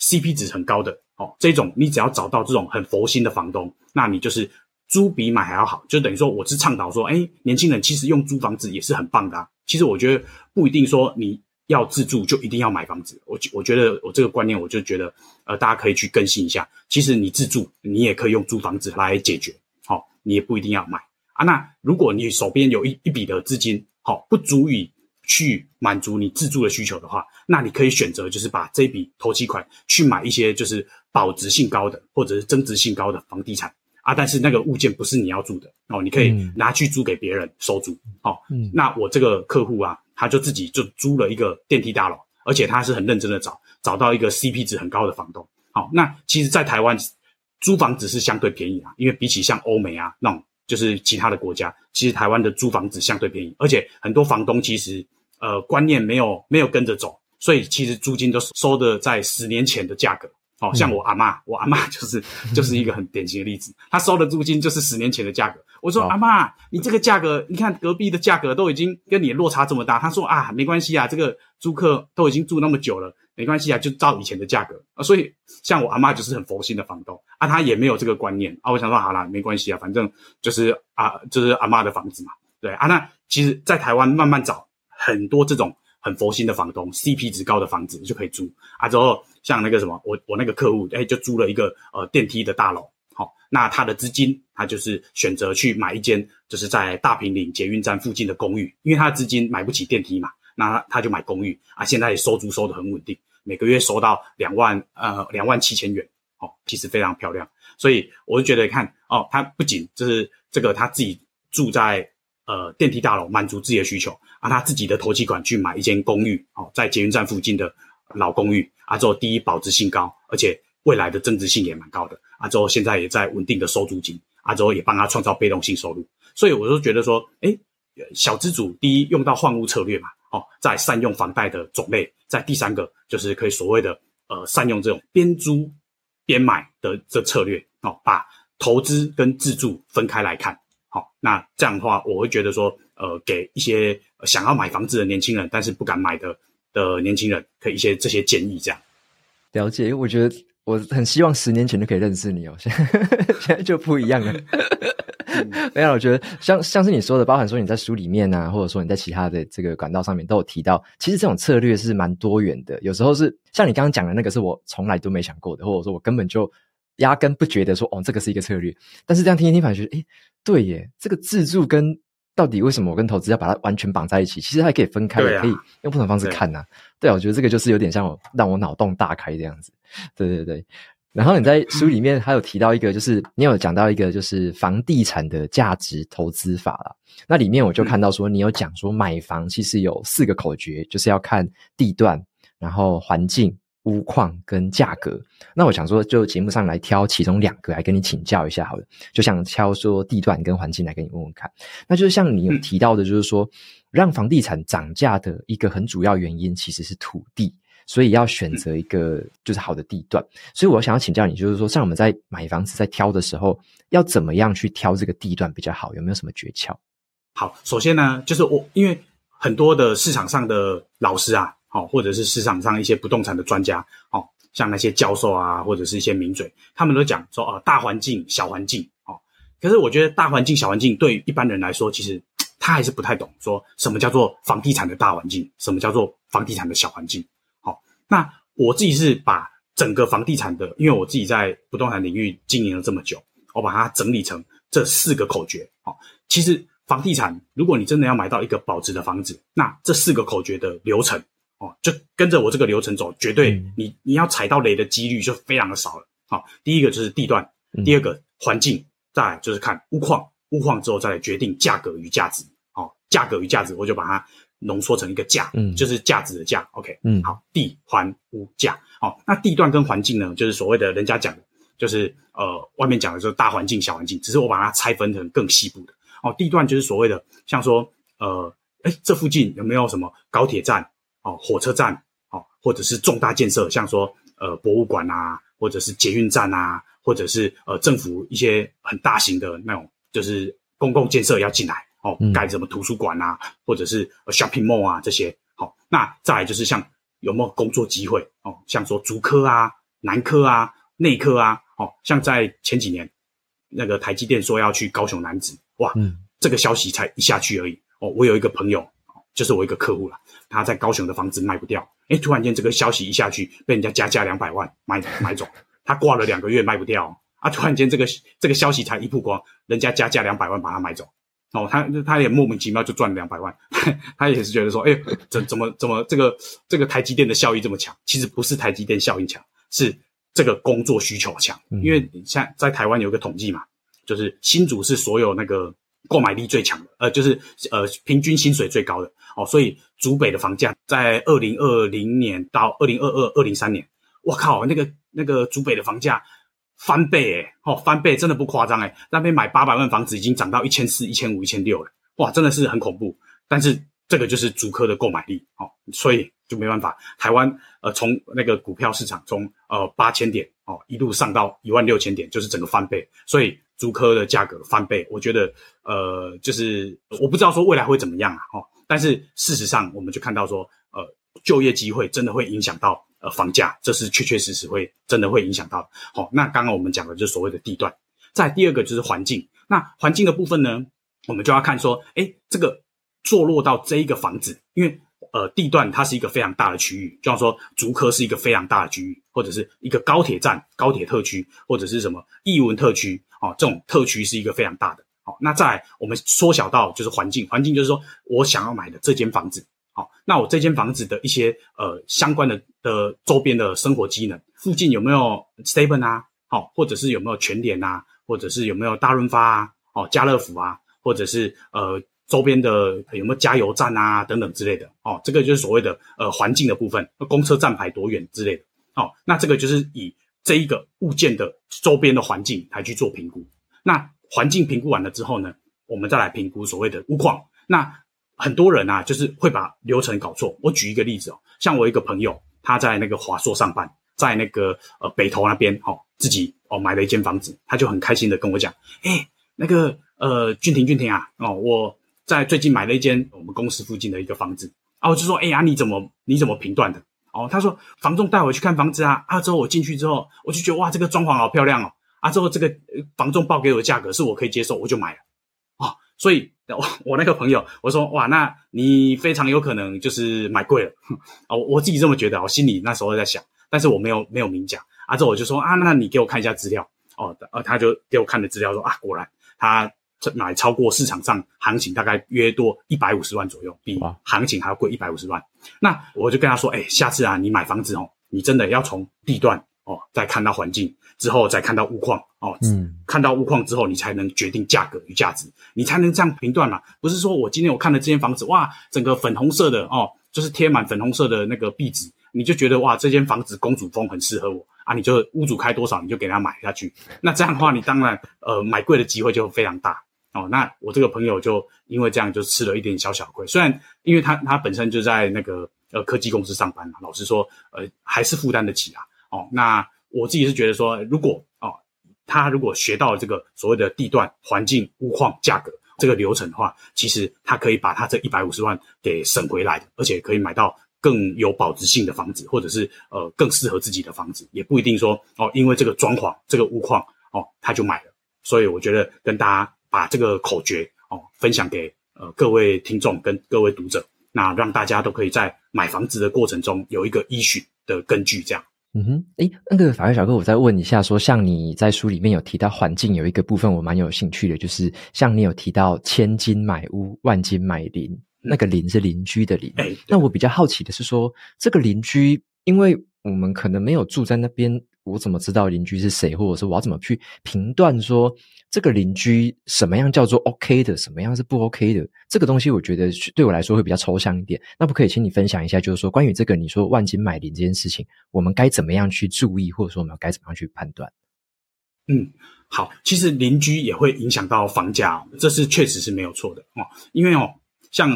CP 值很高的。哦，这种你只要找到这种很佛心的房东，那你就是租比买还要好。就等于说，我是倡导说，哎，年轻人其实用租房子也是很棒的啊。其实我觉得不一定说你要自住就一定要买房子。我我觉得我这个观念，我就觉得呃，大家可以去更新一下。其实你自住，你也可以用租房子来解决。好，你也不一定要买。啊，那如果你手边有一一笔的资金，好，不足以去满足你自住的需求的话，那你可以选择就是把这笔投期款去买一些就是保值性高的或者是增值性高的房地产。啊，但是那个物件不是你要住的哦，你可以拿去租给别人收租，哦，嗯，那我这个客户啊，他就自己就租了一个电梯大楼，而且他是很认真的找找到一个 CP 值很高的房东，好，那其实，在台湾租房子是相对便宜啊，因为比起像欧美啊那种。就是其他的国家，其实台湾的租房子相对便宜，而且很多房东其实呃观念没有没有跟着走，所以其实租金都收的在十年前的价格。好、哦、像我阿妈，我阿妈 就是就是一个很典型的例子，她收的租金就是十年前的价格。我说、哦、阿妈，你这个价格，你看隔壁的价格都已经跟你落差这么大。她说啊，没关系啊，这个租客都已经住那么久了。没关系啊，就照以前的价格啊，所以像我阿妈就是很佛心的房东啊，她也没有这个观念啊。我想说好啦，没关系啊，反正就是啊，就是阿妈的房子嘛，对啊。那其实，在台湾慢慢找很多这种很佛心的房东，CP 值高的房子就可以租啊。之后像那个什么，我我那个客户哎，就租了一个呃电梯的大楼，好，那他的资金他就是选择去买一间就是在大坪岭捷运站附近的公寓，因为他资金买不起电梯嘛，那他就买公寓啊。现在收租收得很稳定。每个月收到两万，呃，两万七千元，哦，其实非常漂亮。所以我就觉得看，哦，他不仅就是这个他自己住在呃电梯大楼，满足自己的需求啊，他自己的头期款去买一间公寓，哦，在捷运站附近的老公寓啊，之后第一保值性高，而且未来的增值性也蛮高的啊，之后现在也在稳定的收租金啊，之后也帮他创造被动性收入。所以我就觉得说，诶，小资主第一用到换屋策略嘛，哦，再善用房贷的种类，在第三个就是可以所谓的呃善用这种边租边买的这策略哦，把投资跟自住分开来看。好，那这样的话，我会觉得说，呃，给一些想要买房子的年轻人，但是不敢买的的年轻人，可以一些这些建议，这样。了解，我觉得我很希望十年前就可以认识你哦，现在 就不一样了。没有，我觉得像像是你说的，包含说你在书里面啊，或者说你在其他的这个管道上面都有提到，其实这种策略是蛮多元的。有时候是像你刚刚讲的那个，是我从来都没想过的，或者说我根本就。压根不觉得说哦，这个是一个策略，但是这样听一听，反而觉得，诶，对耶，这个自助跟到底为什么我跟投资要把它完全绑在一起？其实还可以分开，也可以用不同方式看呐、啊。对啊，我觉得这个就是有点像我让我脑洞大开这样子。对对对。然后你在书里面还有提到一个，就是你有讲到一个就是房地产的价值投资法啦。那里面我就看到说，你有讲说买房其实有四个口诀，就是要看地段，然后环境。屋况跟价格，那我想说，就节目上来挑其中两个来跟你请教一下好了。就想挑说地段跟环境来跟你问问看。那就是像你有提到的，就是说让房地产涨价的一个很主要原因其实是土地，所以要选择一个就是好的地段。所以我想要请教你，就是说像我们在买房子在挑的时候，要怎么样去挑这个地段比较好？有没有什么诀窍？好，首先呢，就是我因为很多的市场上的老师啊。好，或者是市场上一些不动产的专家，哦，像那些教授啊，或者是一些名嘴，他们都讲说啊，大环境、小环境，哦，可是我觉得大环境、小环境对于一般人来说，其实他还是不太懂，说什么叫做房地产的大环境，什么叫做房地产的小环境。好，那我自己是把整个房地产的，因为我自己在不动产领域经营了这么久，我把它整理成这四个口诀。好，其实房地产，如果你真的要买到一个保值的房子，那这四个口诀的流程。哦，就跟着我这个流程走，绝对你你要踩到雷的几率就非常的少了。好，第一个就是地段，第二个环境，再来就是看屋况，屋况之后再来决定价格与价值。好，价格与价值，我就把它浓缩成一个价，嗯，就是价值的价。OK，嗯，好，地环屋价。好，那地段跟环境呢，就是所谓的人家讲的，就是呃，外面讲的就是大环境、小环境，只是我把它拆分成更细部的。哦，地段就是所谓的，像说呃，哎，这附近有没有什么高铁站？哦，火车站，哦，或者是重大建设，像说呃博物馆啊，或者是捷运站啊，或者是呃政府一些很大型的那种，就是公共建设要进来，哦，盖什么图书馆啊，或者是 shopping mall 啊这些，好、哦，那再来就是像有没有工作机会，哦，像说竹科啊、南科啊、内科啊，哦，像在前几年那个台积电说要去高雄南子，哇，嗯，这个消息才一下去而已，哦，我有一个朋友，就是我一个客户啦。他在高雄的房子卖不掉，哎，突然间这个消息一下去，被人家加价两百万买买走，他挂了两个月卖不掉，啊，突然间这个这个消息才一曝光，人家加价两百万把它买走，哦，他他也莫名其妙就赚了两百万，他也是觉得说，哎，怎怎么怎么这个这个台积电的效益这么强？其实不是台积电效益强，是这个工作需求强，因为像在台湾有一个统计嘛，就是新竹是所有那个。购买力最强的，呃，就是呃，平均薪水最高的哦，所以竹北的房价在二零二零年到二零二二、二零三年，我靠，那个那个竹北的房价翻倍诶，哦，翻倍真的不夸张诶，那边买八百万房子已经涨到一千四、一千五、一千六了，哇，真的是很恐怖。但是这个就是竹科的购买力哦，所以就没办法，台湾呃从那个股票市场从呃八千点哦一路上到一万六千点，就是整个翻倍，所以。竹科的价格翻倍，我觉得，呃，就是我不知道说未来会怎么样啊，哦，但是事实上，我们就看到说，就业机会真的会影响到呃房价，这是确确实实会真的会影响到。好，那刚刚我们讲的就是所谓的地段，再第二个就是环境。那环境的部分呢，我们就要看说，诶，这个坐落到这一个房子，因为。呃，地段它是一个非常大的区域，就像说竹科是一个非常大的区域，或者是一个高铁站、高铁特区，或者是什么艺文特区，哦，这种特区是一个非常大的。好、那再来我们缩小到就是环境，环境就是说我想要买的这间房子，好、哦，那我这间房子的一些呃相关的的周边的生活机能，附近有没有 Seven 啊，好、哦，或者是有没有全联啊，或者是有没有大润发啊，哦，家乐福啊，或者是呃。周边的有没有加油站啊，等等之类的哦，这个就是所谓的呃环境的部分，公车站牌多远之类的哦，那这个就是以这一个物件的周边的环境来去做评估。那环境评估完了之后呢，我们再来评估所谓的屋况。那很多人啊，就是会把流程搞错。我举一个例子哦，像我一个朋友，他在那个华硕上班，在那个呃北投那边哦，自己哦买了一间房子，他就很开心的跟我讲，哎，那个呃俊廷俊廷啊，哦我在最近买了一间我们公司附近的一个房子啊，我就说，哎呀，你怎么你怎么评断的？哦，他说房仲带我去看房子啊，啊之后我进去之后，我就觉得哇，这个装潢好漂亮哦，啊之后这个房仲报给我的价格是我可以接受，我就买了，所以。我我那个朋友，我说哇，那你非常有可能就是买贵了 啊！我自己这么觉得，我心里那时候在想，但是我没有没有明讲啊。之后我就说啊，那你给我看一下资料哦。呃，他就给我看的资料说啊，果然他买超过市场上行情大概约多一百五十万左右，比行情还要贵一百五十万。那我就跟他说，哎，下次啊，你买房子哦，你真的要从地段哦，再看到环境。之后再看到物况哦，嗯，看到物况之后，你才能决定价格与价值，你才能这样评断嘛。不是说我今天我看了这间房子，哇，整个粉红色的哦，就是贴满粉红色的那个壁纸，你就觉得哇，这间房子公主风很适合我啊，你就屋主开多少你就给他买下去。那这样的话，你当然呃买贵的机会就非常大哦。那我这个朋友就因为这样就吃了一点小小亏，虽然因为他他本身就在那个呃科技公司上班嘛，老实说呃还是负担得起啊。哦，那。我自己是觉得说，如果哦，他如果学到了这个所谓的地段、环境、屋况、价格这个流程的话，其实他可以把他这一百五十万给省回来的，而且可以买到更有保值性的房子，或者是呃更适合自己的房子，也不一定说哦，因为这个装潢、这个屋况哦，他就买了。所以我觉得跟大家把这个口诀哦分享给呃各位听众跟各位读者，那让大家都可以在买房子的过程中有一个依循的根据，这样。嗯哼，诶，那个法律小哥，我再问一下，说像你在书里面有提到环境有一个部分，我蛮有兴趣的，就是像你有提到千金买屋，万金买邻，那个邻是邻居的邻。诶，那我比较好奇的是说，这个邻居，因为我们可能没有住在那边。我怎么知道邻居是谁，或者是我要怎么去评断说这个邻居什么样叫做 OK 的，什么样是不 OK 的？这个东西我觉得对我来说会比较抽象一点。那不可以请你分享一下，就是说关于这个你说万金买邻这件事情，我们该怎么样去注意，或者说我们该怎么样去判断？嗯，好，其实邻居也会影响到房价，这是确实是没有错的哦。因为哦，像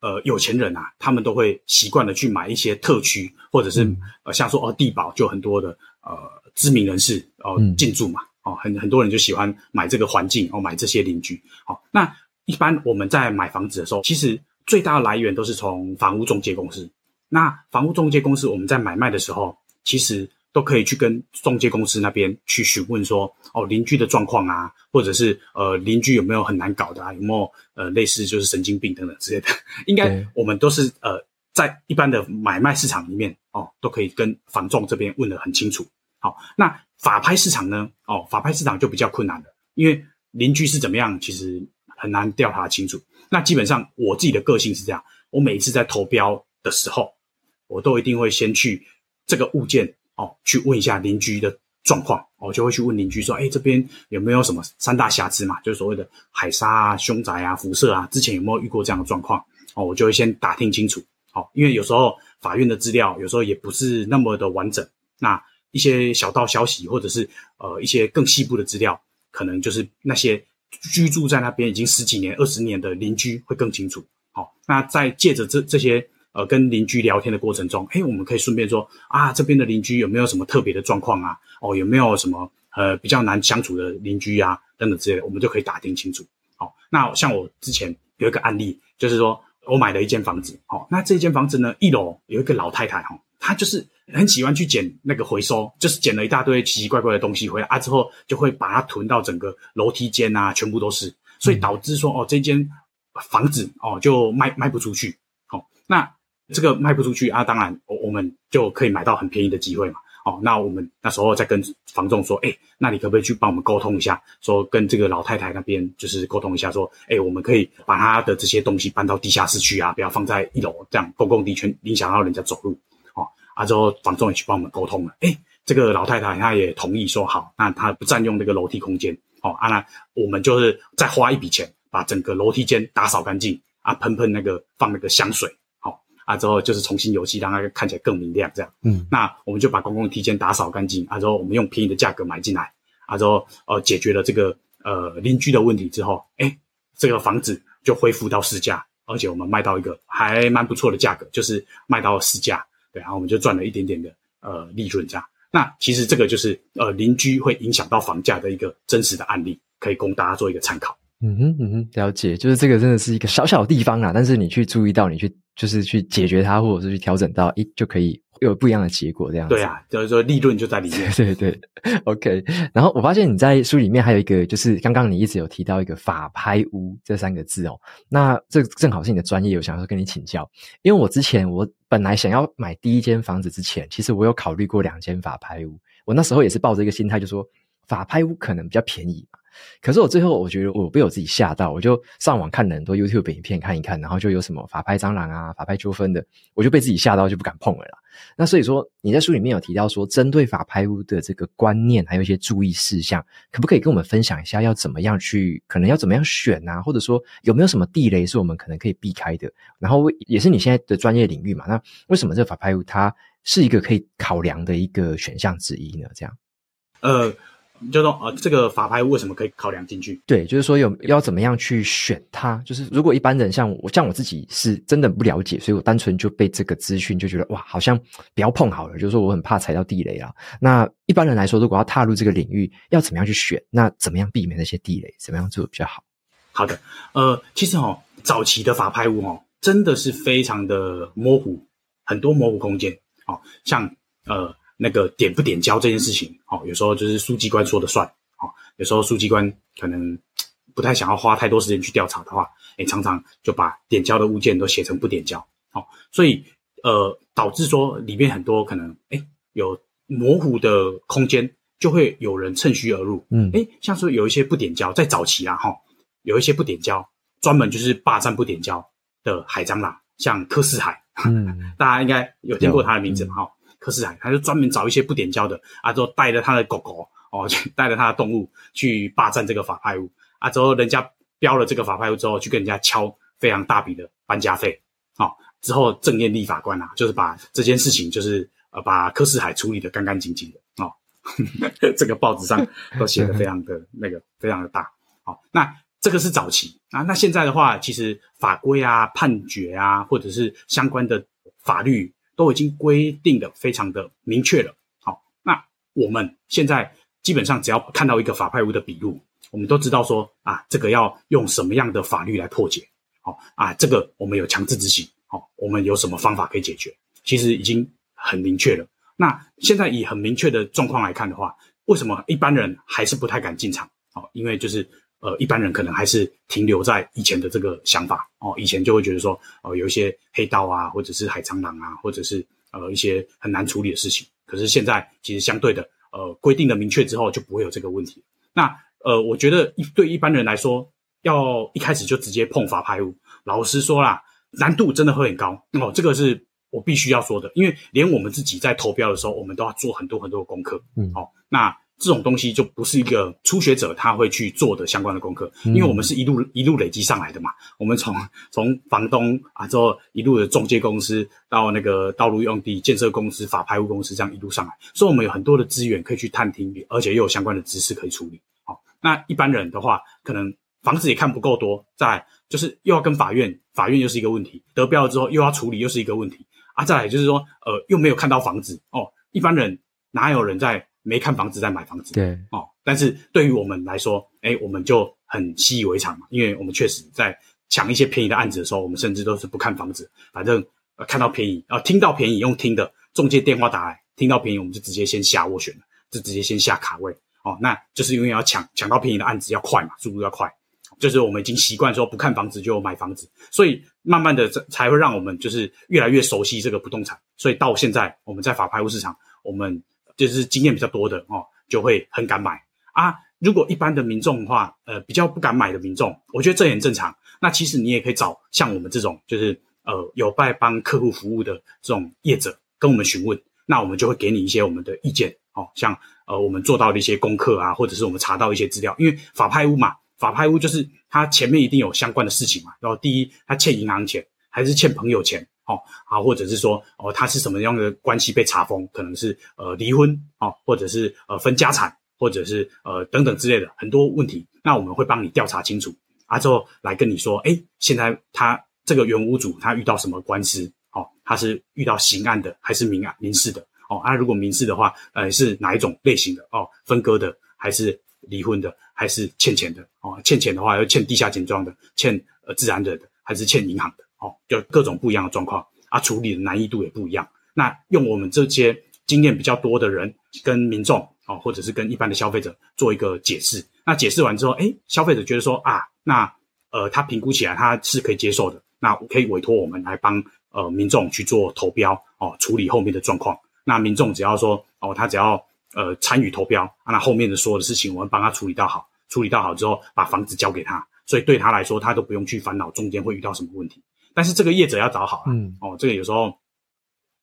呃有钱人啊，他们都会习惯的去买一些特区，或者是、嗯、呃像说哦地保就很多的。呃，知名人士哦进驻嘛，哦很很多人就喜欢买这个环境哦，买这些邻居。好、哦，那一般我们在买房子的时候，其实最大的来源都是从房屋中介公司。那房屋中介公司我们在买卖的时候，其实都可以去跟中介公司那边去询问说，哦邻居的状况啊，或者是呃邻居有没有很难搞的啊，有没有呃类似就是神经病等等之类的，应该我们都是呃。在一般的买卖市场里面，哦，都可以跟房仲这边问得很清楚。好，那法拍市场呢？哦，法拍市场就比较困难了，因为邻居是怎么样，其实很难调查清楚。那基本上我自己的个性是这样，我每一次在投标的时候，我都一定会先去这个物件哦，去问一下邻居的状况，我就会去问邻居说，哎，这边有没有什么三大瑕疵嘛？就是所谓的海砂啊、凶宅啊、辐射啊，之前有没有遇过这样的状况？哦，我就会先打听清楚。好，因为有时候法院的资料有时候也不是那么的完整，那一些小道消息或者是呃一些更细部的资料，可能就是那些居住在那边已经十几年、二十年的邻居会更清楚。好，那在借着这这些呃跟邻居聊天的过程中，诶，我们可以顺便说啊，这边的邻居有没有什么特别的状况啊？哦，有没有什么呃比较难相处的邻居啊？等等之类的，我们就可以打听清楚。好，那像我之前有一个案例，就是说。我买了一间房子，哦，那这间房子呢，一楼有一个老太太，哈，她就是很喜欢去捡那个回收，就是捡了一大堆奇奇怪怪的东西回来啊，之后就会把它囤到整个楼梯间啊，全部都是，所以导致说，哦，这间房子哦就卖卖不出去，哦，那这个卖不出去啊，当然我我们就可以买到很便宜的机会嘛。哦，那我们那时候再跟房仲说，哎，那你可不可以去帮我们沟通一下，说跟这个老太太那边就是沟通一下，说，哎，我们可以把她的这些东西搬到地下室去啊，不要放在一楼，这样公共地权影响到人家走路。哦，啊之后房仲也去帮我们沟通了，哎，这个老太太她也同意说好，那她不占用那个楼梯空间。哦，啊那我们就是再花一笔钱把整个楼梯间打扫干净，啊喷喷那个放那个香水。啊，之后就是重新油漆，让它看起来更明亮，这样。嗯，那我们就把公共提前打扫干净，啊，之后我们用便宜的价格买进来，啊，之后呃解决了这个呃邻居的问题之后，哎，这个房子就恢复到市价，而且我们卖到一个还蛮不错的价格，就是卖到市价，对，然后我们就赚了一点点的呃利润这样。那其实这个就是呃邻居会影响到房价的一个真实的案例，可以供大家做一个参考。嗯哼嗯哼，了解，就是这个真的是一个小小的地方啊，但是你去注意到，你去就是去解决它，或者是去调整到，一就可以。有不一样的结果，这样子。对啊，就是说利润就在里面。对对对，OK。然后我发现你在书里面还有一个，就是刚刚你一直有提到一个“法拍屋”这三个字哦。那这正好是你的专业，我想要跟你请教。因为我之前我本来想要买第一间房子之前，其实我有考虑过两间法拍屋。我那时候也是抱着一个心态，就说法拍屋可能比较便宜嘛。可是我最后我觉得我被我自己吓到，我就上网看了很多 YouTube 影片看一看，然后就有什么法拍蟑螂啊、法拍纠纷的，我就被自己吓到，就不敢碰了。那所以说你在书里面有提到说，针对法拍屋的这个观念，还有一些注意事项，可不可以跟我们分享一下？要怎么样去，可能要怎么样选啊？或者说有没有什么地雷是我们可能可以避开的？然后也是你现在的专业领域嘛？那为什么这个法拍屋它是一个可以考量的一个选项之一呢？这样，呃。就说呃，这个法拍屋为什么可以考量进去？对，就是说有要怎么样去选它？就是如果一般人像我，像我自己是真的不了解，所以我单纯就被这个资讯就觉得哇，好像不要碰好了。就是说我很怕踩到地雷啊。那一般人来说，如果要踏入这个领域，要怎么样去选？那怎么样避免那些地雷？怎么样做比较好？好的，呃，其实哦，早期的法拍屋哦，真的是非常的模糊，很多模糊空间哦，像呃。那个点不点交这件事情，哦，有时候就是书记官说的算，哦，有时候书记官可能不太想要花太多时间去调查的话，哎，常常就把点交的物件都写成不点交，哦，所以呃，导致说里面很多可能，哎，有模糊的空间，就会有人趁虚而入，嗯，哎，像说有一些不点交，在早期啊，哈，有一些不点交，专门就是霸占不点交的海蟑螂，像柯斯海，嗯，大家应该有听过他的名字嘛，哈。柯斯海，他就专门找一些不点交的，啊，之后带着他的狗狗，哦，带着他的动物去霸占这个法拍屋，啊，之后人家标了这个法拍屋之后，去跟人家敲非常大笔的搬家费，哦，之后正念立法官啊，就是把这件事情，就是呃，把柯斯海处理得干干净净的，哦，这个报纸上都写得非常的那个，非常的大，好，那这个是早期啊，那现在的话，其实法规啊、判决啊，或者是相关的法律。都已经规定的非常的明确了。好，那我们现在基本上只要看到一个法拍屋的笔录，我们都知道说啊，这个要用什么样的法律来破解。好啊，这个我们有强制执行。好，我们有什么方法可以解决？其实已经很明确了。那现在以很明确的状况来看的话，为什么一般人还是不太敢进场？好，因为就是。呃，一般人可能还是停留在以前的这个想法哦，以前就会觉得说，呃，有一些黑道啊，或者是海蟑螂啊，或者是呃一些很难处理的事情。可是现在其实相对的，呃，规定的明确之后，就不会有这个问题。那呃，我觉得一对一般人来说，要一开始就直接碰法拍屋，老实说啦，难度真的会很高哦。这个是我必须要说的，因为连我们自己在投标的时候，我们都要做很多很多的功课。嗯，好，那。这种东西就不是一个初学者他会去做的相关的功课，因为我们是一路一路累积上来的嘛。我们从 从房东啊，之后一路的中介公司到那个道路用地建设公司、法拍屋公司，这样一路上来，所以我们有很多的资源可以去探听，而且又有相关的知识可以处理。好，那一般人的话，可能房子也看不够多，再来就是又要跟法院，法院又是一个问题，得标了之后又要处理，又是一个问题啊。再来就是说，呃，又没有看到房子哦，一般人哪有人在？没看房子再买房子，对哦。但是对于我们来说，诶，我们就很习以为常嘛，因为我们确实在抢一些便宜的案子的时候，我们甚至都是不看房子，反正呃看到便宜啊、呃，听到便宜用听的，中介电话打来，听到便宜我们就直接先下斡旋了，就直接先下卡位哦。那就是因为要抢抢到便宜的案子要快嘛，速度要快，就是我们已经习惯说不看房子就买房子，所以慢慢的这才会让我们就是越来越熟悉这个不动产，所以到现在我们在法拍屋市场，我们。就是经验比较多的哦，就会很敢买啊。如果一般的民众的话，呃，比较不敢买的民众，我觉得这也很正常。那其实你也可以找像我们这种，就是呃有拜帮客户服务的这种业者跟我们询问，那我们就会给你一些我们的意见哦。像呃我们做到的一些功课啊，或者是我们查到一些资料，因为法拍屋嘛，法拍屋就是它前面一定有相关的事情嘛。然后第一，他欠银行钱还是欠朋友钱？哦，啊，或者是说，哦，他是什么样的关系被查封？可能是呃离婚，哦，或者是呃分家产，或者是呃等等之类的很多问题。那我们会帮你调查清楚，啊，之后来跟你说，哎，现在他这个原屋主他遇到什么官司，哦，他是遇到刑案的还是民案民事的，哦，啊，如果民事的话，呃，是哪一种类型的？哦，分割的还是离婚的，还是欠钱的？哦，欠钱的话要欠地下钱庄的，欠呃自然人的，还是欠银行的？哦，就各种不一样的状况，啊，处理的难易度也不一样。那用我们这些经验比较多的人跟民众，哦，或者是跟一般的消费者做一个解释。那解释完之后，诶，消费者觉得说啊，那呃，他评估起来他是可以接受的，那可以委托我们来帮呃民众去做投标哦，处理后面的状况。那民众只要说哦，他只要呃参与投标，那后面的所有的事情我们帮他处理到好，处理到好之后把房子交给他，所以对他来说他都不用去烦恼中间会遇到什么问题。但是这个业者要找好啊，嗯，哦，这个有时候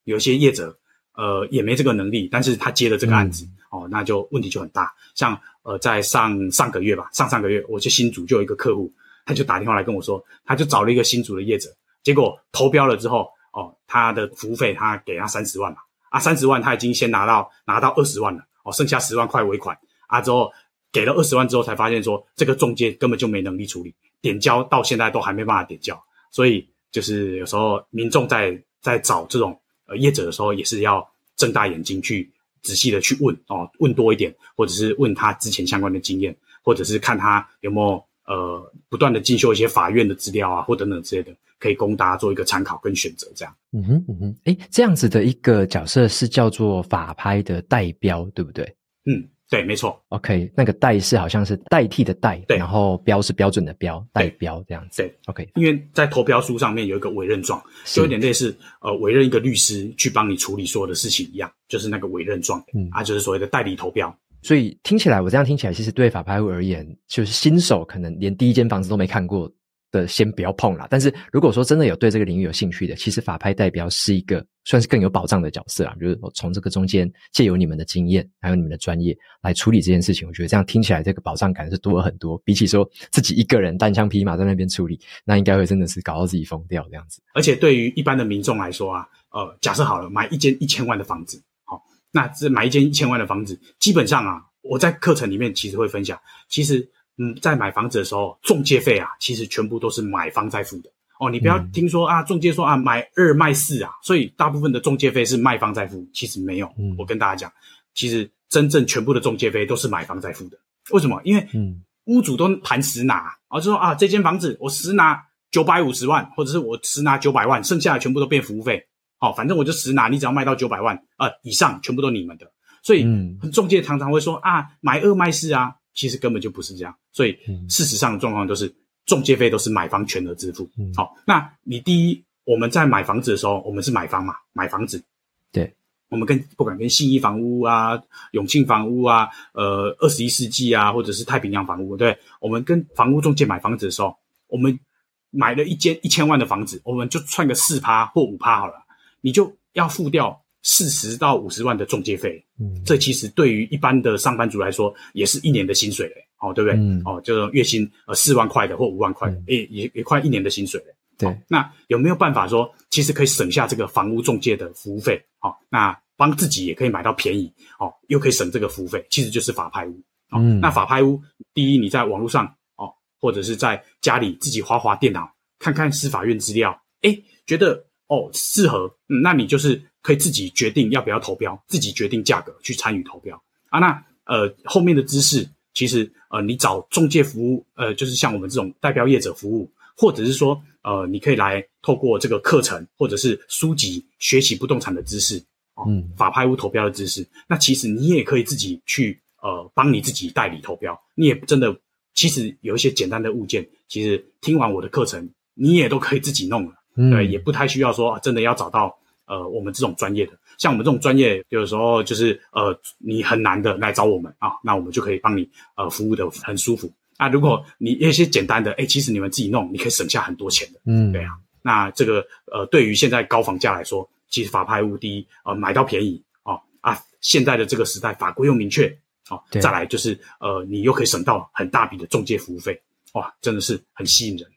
有一些业者。呃，也没这个能力，但是他接了这个案子，嗯、哦，那就问题就很大。像呃，在上上个月吧，上上个月，我去新竹就有一个客户，他就打电话来跟我说，他就找了一个新竹的业者，结果投标了之后，哦，他的服务费他给他三十万嘛，啊，三十万他已经先拿到拿到二十万了，哦，剩下十万块尾款，啊，之后给了二十万之后才发现说，这个中介根本就没能力处理，点交到现在都还没办法点交，所以就是有时候民众在在找这种。呃，业者的时候也是要睁大眼睛去仔细的去问哦，问多一点，或者是问他之前相关的经验，或者是看他有没有呃不断的进修一些法院的资料啊，或等等之类的，可以供大家做一个参考跟选择。这样，嗯哼嗯哼，哎，这样子的一个角色是叫做法拍的代标，对不对？嗯。对，没错。OK，那个代是好像是代替的代，对，然后标是标准的标，代标这样子。对，OK。因为在投标书上面有一个委任状，就有点类似呃委任一个律师去帮你处理所有的事情一样，就是那个委任状，嗯啊，就是所谓的代理投标。所以听起来，我这样听起来，其实对法拍屋而言，就是新手可能连第一间房子都没看过。的先不要碰啦，但是如果说真的有对这个领域有兴趣的，其实法拍代表是一个算是更有保障的角色啊。就是从这个中间借由你们的经验，还有你们的专业来处理这件事情，我觉得这样听起来这个保障感是多了很多。比起说自己一个人单枪匹马在那边处理，那应该会真的是搞到自己疯掉这样子。而且对于一般的民众来说啊，呃，假设好了，买一间一千万的房子，好、那这买一间一千万的房子，基本上啊，我在课程里面其实会分享，其实。嗯，在买房子的时候，中介费啊，其实全部都是买方在付的哦。你不要听说啊，中介说啊，买二卖四啊，所以大部分的中介费是卖方在付，其实没有。嗯，我跟大家讲，其实真正全部的中介费都是买方在付的。为什么？因为嗯，屋主都盘实拿，然后就说啊，这间房子我实拿九百五十万，或者是我实拿九百万，剩下的全部都变服务费。好，反正我就实拿，你只要卖到九百万呃以上，全部都你们的。所以，嗯，中介常常会说啊，买二卖四啊。其实根本就不是这样，所以事实上的状况都是中介费都是买方全额支付。嗯，好，那你第一，我们在买房子的时候，我们是买方嘛，买房子，对，我们跟不管跟信义房屋啊、永庆房屋啊、呃二十一世纪啊，或者是太平洋房屋，对，我们跟房屋中介买房子的时候，我们买了一间一千万的房子，我们就算个四趴或五趴好了，你就要付掉。四十到五十万的中介费，嗯，这其实对于一般的上班族来说，也是一年的薪水嘞，哦，对不对？嗯，哦，就是月薪呃四万块的或五万块的，嗯、也也也快一年的薪水嘞。对、哦，那有没有办法说，其实可以省下这个房屋中介的服务费？哦，那帮自己也可以买到便宜，哦，又可以省这个服务费，其实就是法拍屋。哦，嗯、那法拍屋，第一，你在网络上哦，或者是在家里自己划划电脑，看看司法院资料，诶，觉得哦适合，嗯，那你就是。可以自己决定要不要投标，自己决定价格去参与投标啊。那呃后面的知识，其实呃你找中介服务，呃就是像我们这种代标业者服务，或者是说呃你可以来透过这个课程或者是书籍学习不动产的知识，嗯，法拍屋投标的知识。那其实你也可以自己去呃帮你自己代理投标，你也真的其实有一些简单的物件，其实听完我的课程，你也都可以自己弄了，嗯，对，也不太需要说真的要找到。呃，我们这种专业的，像我们这种专业，有时候就是呃，你很难的来找我们啊，那我们就可以帮你呃服务的很舒服。那如果你有一些简单的，哎，其实你们自己弄，你可以省下很多钱的。嗯，对啊。那这个呃，对于现在高房价来说，其实法拍屋第一呃买到便宜哦啊，现在的这个时代法规又明确哦，对再来就是呃，你又可以省到很大笔的中介服务费，哇，真的是很吸引人。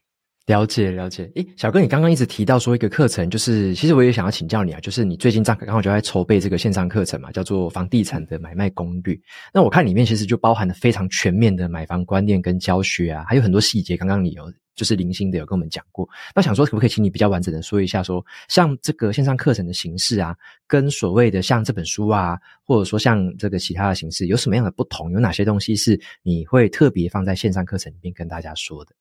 了解了解，诶，小哥，你刚刚一直提到说一个课程，就是其实我也想要请教你啊，就是你最近刚刚好就在筹备这个线上课程嘛，叫做房地产的买卖攻略。那我看里面其实就包含了非常全面的买房观念跟教学啊，还有很多细节。刚刚你有就是零星的有跟我们讲过，那想说可不可以请你比较完整的说一下，说像这个线上课程的形式啊，跟所谓的像这本书啊，或者说像这个其他的形式有什么样的不同？有哪些东西是你会特别放在线上课程里面跟大家说的？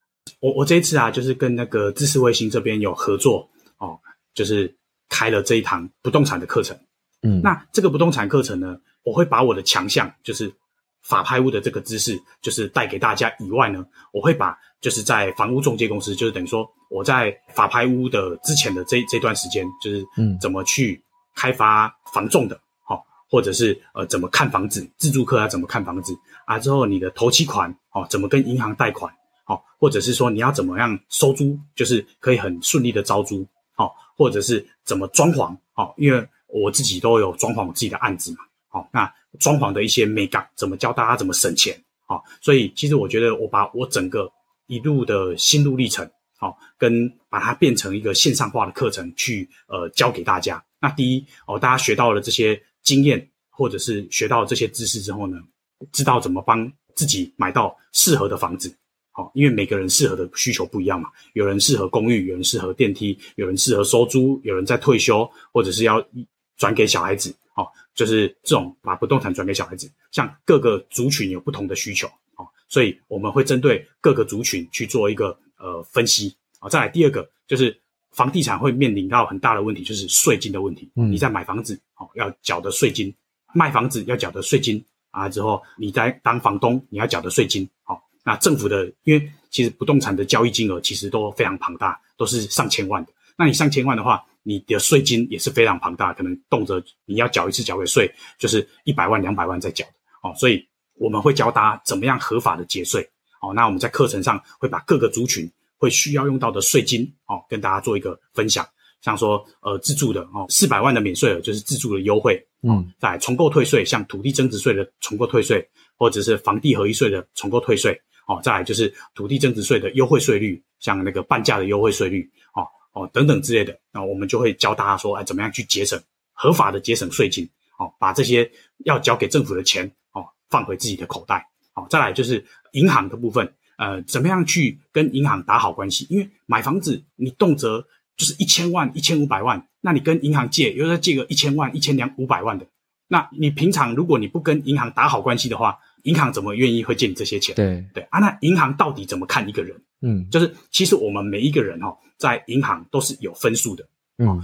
我我这一次啊，就是跟那个知识卫星这边有合作哦，就是开了这一堂不动产的课程。嗯，那这个不动产课程呢，我会把我的强项，就是法拍屋的这个知识，就是带给大家以外呢，我会把就是在房屋中介公司，就是等于说我在法拍屋的之前的这这段时间，就是嗯，怎么去开发房仲的，好、哦，或者是呃怎么看房子，自住客要怎么看房子啊，之后你的头期款哦，怎么跟银行贷款。哦，或者是说你要怎么样收租，就是可以很顺利的招租，哦，或者是怎么装潢，哦，因为我自己都有装潢我自己的案子嘛，哦，那装潢的一些美感，怎么教大家怎么省钱，哦，所以其实我觉得我把我整个一路的心路历程，哦，跟把它变成一个线上化的课程去呃教给大家。那第一哦，大家学到了这些经验，或者是学到这些知识之后呢，知道怎么帮自己买到适合的房子。好，因为每个人适合的需求不一样嘛，有人适合公寓，有人适合电梯，有人适合收租，有人在退休，或者是要转给小孩子。哦，就是这种把不动产转给小孩子，像各个族群有不同的需求。哦，所以我们会针对各个族群去做一个呃分析。啊，再来第二个就是房地产会面临到很大的问题，就是税金的问题。嗯，你在买房子，哦，要缴的税金；卖房子要缴的税金啊，之后你在当房东，你要缴的税金。好。那政府的，因为其实不动产的交易金额其实都非常庞大，都是上千万的。那你上千万的话，你的税金也是非常庞大，可能动辄你要缴一次缴费税就是一百万、两百万在缴的哦。所以我们会教大家怎么样合法的节税哦。那我们在课程上会把各个族群会需要用到的税金哦，跟大家做一个分享。像说呃自住的哦，四百万的免税额就是自住的优惠，嗯，在重购退税，像土地增值税的重购退税，或者是房地合一税的重购退税。哦，再来就是土地增值税的优惠税率，像那个半价的优惠税率，哦哦等等之类的，那我们就会教大家说，哎，怎么样去节省合法的节省税金，哦，把这些要交给政府的钱，哦，放回自己的口袋，哦，再来就是银行的部分，呃，怎么样去跟银行打好关系？因为买房子你动辄就是一千万、一千五百万，那你跟银行借，又再借个一千万、一千两五百万的，那你平常如果你不跟银行打好关系的话，银行怎么愿意会借你这些钱？对对啊，那银行到底怎么看一个人？嗯，就是其实我们每一个人哦，在银行都是有分数的。嗯，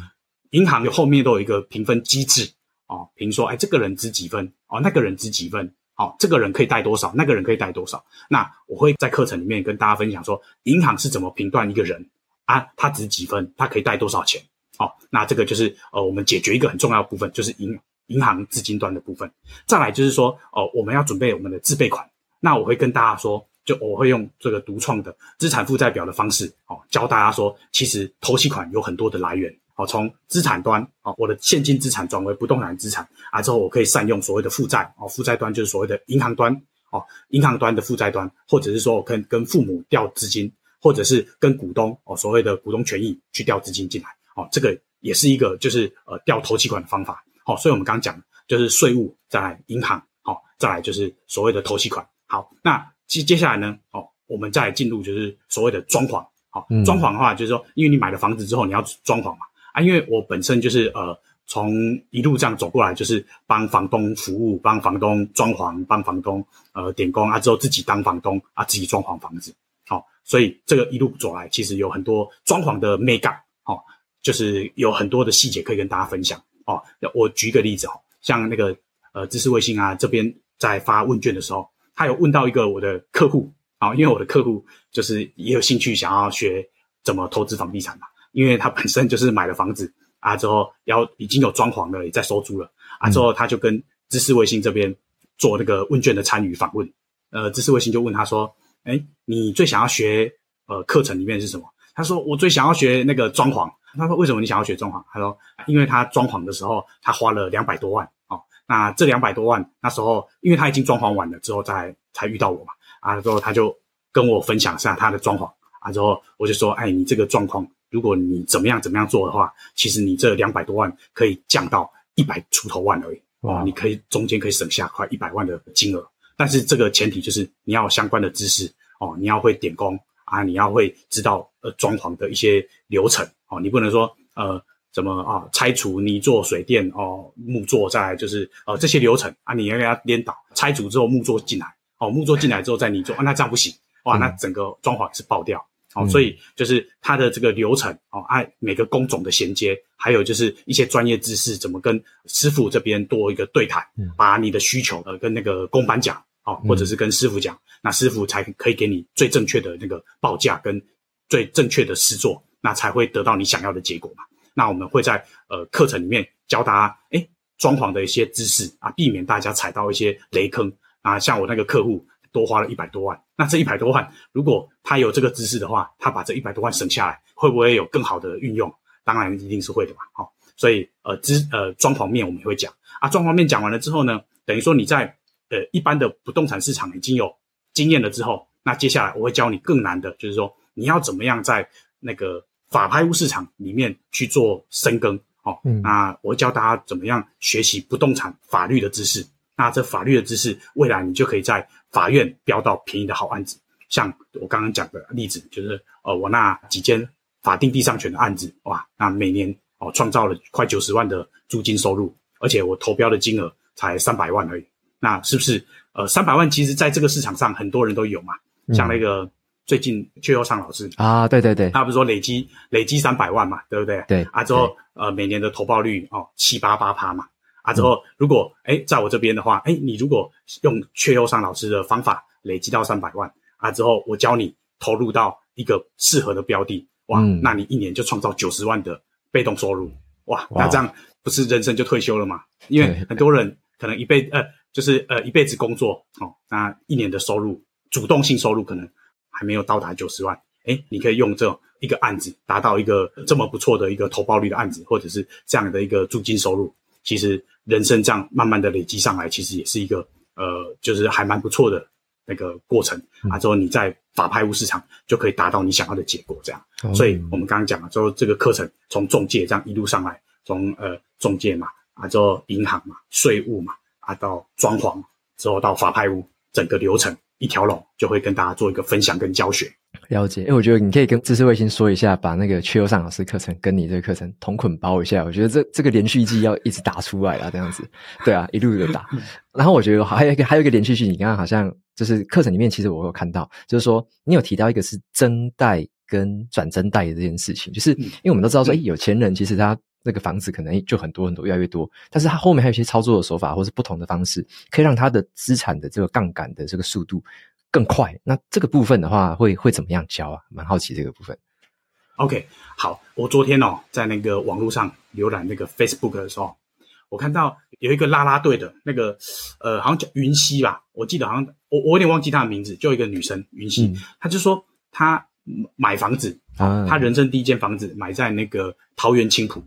银行有后面都有一个评分机制哦，评说哎，这个人值几分哦，那个人值几分哦，这个人可以贷多少，那个人可以贷多少。那我会在课程里面跟大家分享说，银行是怎么评断一个人啊，他值几分，他可以贷多少钱？哦，那这个就是呃，我们解决一个很重要的部分，就是银。银行资金端的部分，再来就是说，哦，我们要准备我们的自备款。那我会跟大家说，就我会用这个独创的资产负债表的方式，哦，教大家说，其实头期款有很多的来源，哦，从资产端，哦，我的现金资产转为不动产资产，啊，之后我可以善用所谓的负债，哦，负债端就是所谓的银行端，哦，银行端的负债端，或者是说我可以跟父母调资金，或者是跟股东，哦，所谓的股东权益去调资金进来，哦，这个也是一个就是呃调头期款的方法。好，所以我们刚刚讲的就是税务，再来银行，好，再来就是所谓的头期款。好，那接接下来呢，哦，我们再来进入就是所谓的装潢。好，装潢的话就是说，因为你买了房子之后你要装潢嘛，啊，因为我本身就是呃从一路这样走过来，就是帮房东服务，帮房东装潢，帮房东呃点工啊，之后自己当房东啊，自己装潢房子。好，所以这个一路走来，其实有很多装潢的美感，好，就是有很多的细节可以跟大家分享。哦，我举一个例子哦，像那个呃，知识卫星啊这边在发问卷的时候，他有问到一个我的客户啊，因为我的客户就是也有兴趣想要学怎么投资房地产嘛，因为他本身就是买了房子啊之后要已经有装潢了，也在收租了啊之后他就跟知识卫星这边做那个问卷的参与访问，呃，知识卫星就问他说，诶，你最想要学呃课程里面是什么？他说我最想要学那个装潢。他说：“为什么你想要学装潢？”他说：“因为他装潢的时候，他花了两百多万哦。那这两百多万，那时候因为他已经装潢完了之后，才才遇到我嘛。啊，之后他就跟我分享一下他的装潢啊，之后我就说，哎，你这个状况，如果你怎么样怎么样做的话，其实你这两百多万可以降到一百出头万而已，哇，你可以中间可以省下快一百万的金额。但是这个前提就是你要有相关的知识哦，你要会点工啊，你要会知道呃装潢的一些流程。哦，你不能说呃怎么啊拆除泥做水电哦木作再来就是呃这些流程。啊，你要给他颠倒，拆除之后木作进来。哦，木作进来之后再泥做啊，那这样不行。哇，那整个装潢是爆掉。哦，嗯、所以就是它的这个流程哦，按、啊、每个工种的衔接，还有就是一些专业知识怎么跟师傅这边多一个对谈，把你的需求呃跟那个工班讲。哦，或者是跟师傅讲，嗯、那师傅才可以给你最正确的那个报价跟最正确的实作，那才会得到你想要的结果嘛。那我们会在呃课程里面教大家，诶，装潢的一些知识啊，避免大家踩到一些雷坑啊。像我那个客户多花了一百多万，那这一百多万，如果他有这个知识的话，他把这一百多万省下来，会不会有更好的运用？当然一定是会的嘛。好、哦，所以呃，知呃装潢面我们也会讲啊，装潢面讲完了之后呢，等于说你在。呃，一般的不动产市场已经有经验了之后，那接下来我会教你更难的，就是说你要怎么样在那个法拍屋市场里面去做深耕哦。嗯，那我会教大家怎么样学习不动产法律的知识。那这法律的知识，未来你就可以在法院标到便宜的好案子。像我刚刚讲的例子，就是呃，我那几间法定地上权的案子，哇，那每年哦创造了快九十万的租金收入，而且我投标的金额才三百万而已。那是不是呃三百万？其实在这个市场上很多人都有嘛。像那个最近阙佑尚老师啊，对对对，他不是说累积累积三百万嘛，对不对？对啊，之后呃每年的投报率哦七八八趴嘛。啊之后如果哎在我这边的话，哎你如果用阙佑尚老师的方法累积到三百万啊之后，我教你投入到一个适合的标的，哇，那你一年就创造九十万的被动收入，哇，那这样不是人生就退休了吗？因为很多人可能一辈呃。就是呃一辈子工作哦，那一年的收入，主动性收入可能还没有到达九十万，哎，你可以用这种一个案子达到一个这么不错的一个投报率的案子，或者是这样的一个租金收入，其实人生这样慢慢的累积上来，其实也是一个呃，就是还蛮不错的那个过程啊。之后你在法拍屋市场就可以达到你想要的结果，这样。所以我们刚刚讲了，之后这个课程从中介这样一路上来，从呃中介嘛，啊，之后银行嘛，税务嘛。啊，到装潢之后到法拍屋，整个流程一条龙就会跟大家做一个分享跟教学。了解，哎，我觉得你可以跟知识卫星说一下，把那个阙佑尚老师课程跟你这个课程同捆包一下。我觉得这这个连续剧要一直打出来啊，这样子。对啊，一路的打。然后我觉得还有一个还有一个连续剧，你刚刚好像就是课程里面，其实我有看到，就是说你有提到一个是增贷跟转增贷的这件事情，就是因为我们都知道说，哎，有钱人其实他。那个房子可能就很多很多，越来越多，但是它后面还有一些操作的手法，或是不同的方式，可以让它的资产的这个杠杆的这个速度更快。那这个部分的话，会会怎么样教啊？蛮好奇这个部分。OK，好，我昨天哦，在那个网络上浏览那个 Facebook 的时候，我看到有一个啦啦队的那个，呃，好像叫云溪吧，我记得好像我我有点忘记她的名字，就一个女生云溪，她、嗯、就说她买房子啊，她人生第一间房子买在那个桃园青埔。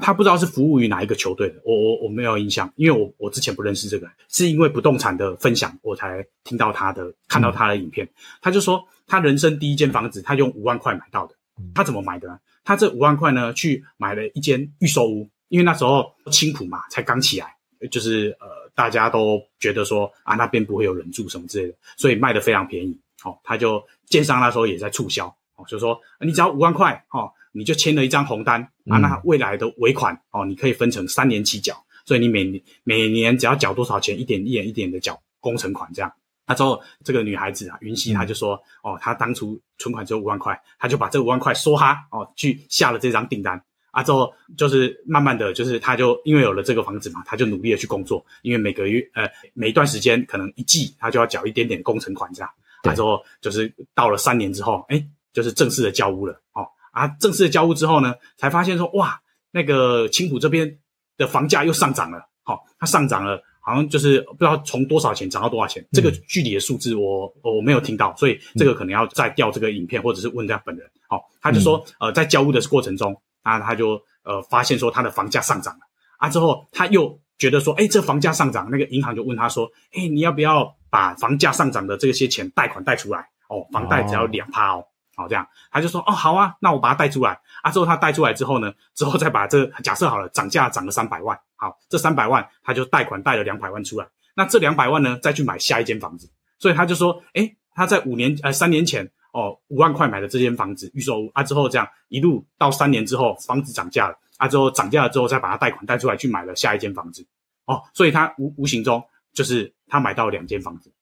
他不知道是服务于哪一个球队的，我我我没有印象，因为我我之前不认识这个人，是因为不动产的分享我才听到他的，看到他的影片。嗯、他就说他人生第一间房子，他用五万块买到的。他怎么买的呢？他这五万块呢，去买了一间预售屋，因为那时候青浦嘛才刚起来，就是呃大家都觉得说啊那边不会有人住什么之类的，所以卖的非常便宜。好、哦，他就建商那时候也在促销，哦，就说你只要五万块，哦。你就签了一张红单啊，那未来的尾款哦，你可以分成三年期缴，所以你每年每年只要缴多少钱，一点一点一点的缴工程款这样。那之后这个女孩子啊，云溪她就说哦，她当初存款只有五万块，她就把这五万块梭哈哦去下了这张订单啊，之后就是慢慢的就是她就因为有了这个房子嘛，她就努力的去工作，因为每个月呃每一段时间可能一季她就要缴一点点工程款这样，啊之后就是到了三年之后，诶就是正式的交屋了哦。啊，正式的交屋之后呢，才发现说，哇，那个青浦这边的房价又上涨了。好、哦，它上涨了，好像就是不知道从多少钱涨到多少钱，嗯、这个具体的数字我我没有听到，所以这个可能要再调这个影片，或者是问他本人。好、哦，他就说，呃，在交屋的过程中，啊，他就呃发现说他的房价上涨了。啊，之后他又觉得说，哎，这房价上涨，那个银行就问他说，哎，你要不要把房价上涨的这些钱贷款贷出来？哦，房贷只要两趴哦。好，这样。他就说哦，好啊，那我把它贷出来。啊。之后他贷出来之后呢，之后再把这假设好了，涨价涨了三百万，好，这三百万他就贷款贷了两百万出来，那这两百万呢，再去买下一间房子。所以他就说，诶，他在五年呃三年前哦五万块买的这间房子预售屋。啊，之后这样一路到三年之后房子涨价了。啊，之后涨价了之后再把它贷款贷出来去买了下一间房子。哦，所以他无无形中就是他买到两间房子，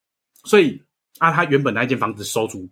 所以啊他原本那间房子收租，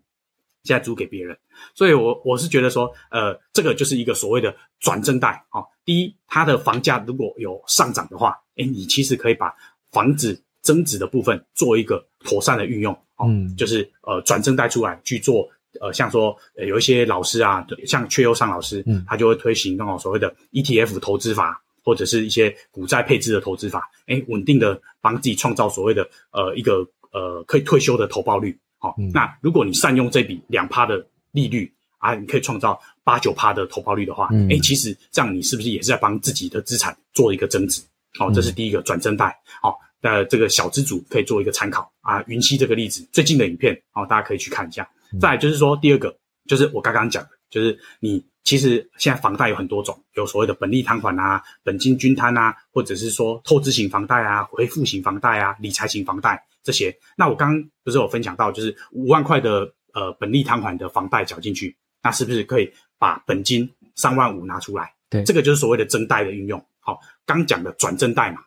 现在租给别人，所以我我是觉得说，呃，这个就是一个所谓的转正贷。哦。第一，它的房价如果有上涨的话，哎，你其实可以把房子增值的部分做一个妥善的运用，哦，嗯，就是呃转正贷出来去做，呃，像说呃有一些老师啊，像阙优尚老师，嗯，他就会推行那种所谓的 ETF 投资法，或者是一些股债配置的投资法，哎，稳定的帮自己创造所谓的呃一个呃可以退休的投报率，好，那如果你善用这笔两趴的利率啊，你可以创造八九趴的投报率的话，嗯，诶，其实这样你是不是也是在帮自己的资产做一个增值？好，哦，这是第一个转增贷，好，哦。那，这个小资主可以做一个参考啊。云溪这个例子，最近的影片哦，大家可以去看一下。再来就是说，第二个就是我刚刚讲的，就是你其实现在房贷有很多种，有所谓的本利摊还啊、本金均摊啊，或者是说透支型房贷啊、回复型房贷啊、理财型房贷这些。那我刚刚不是有分享到，就是五万块的呃本利摊还的房贷缴进去，那是不是可以把本金三万五拿出来？对，这个就是所谓的增贷的运用。好，刚讲的转增贷嘛。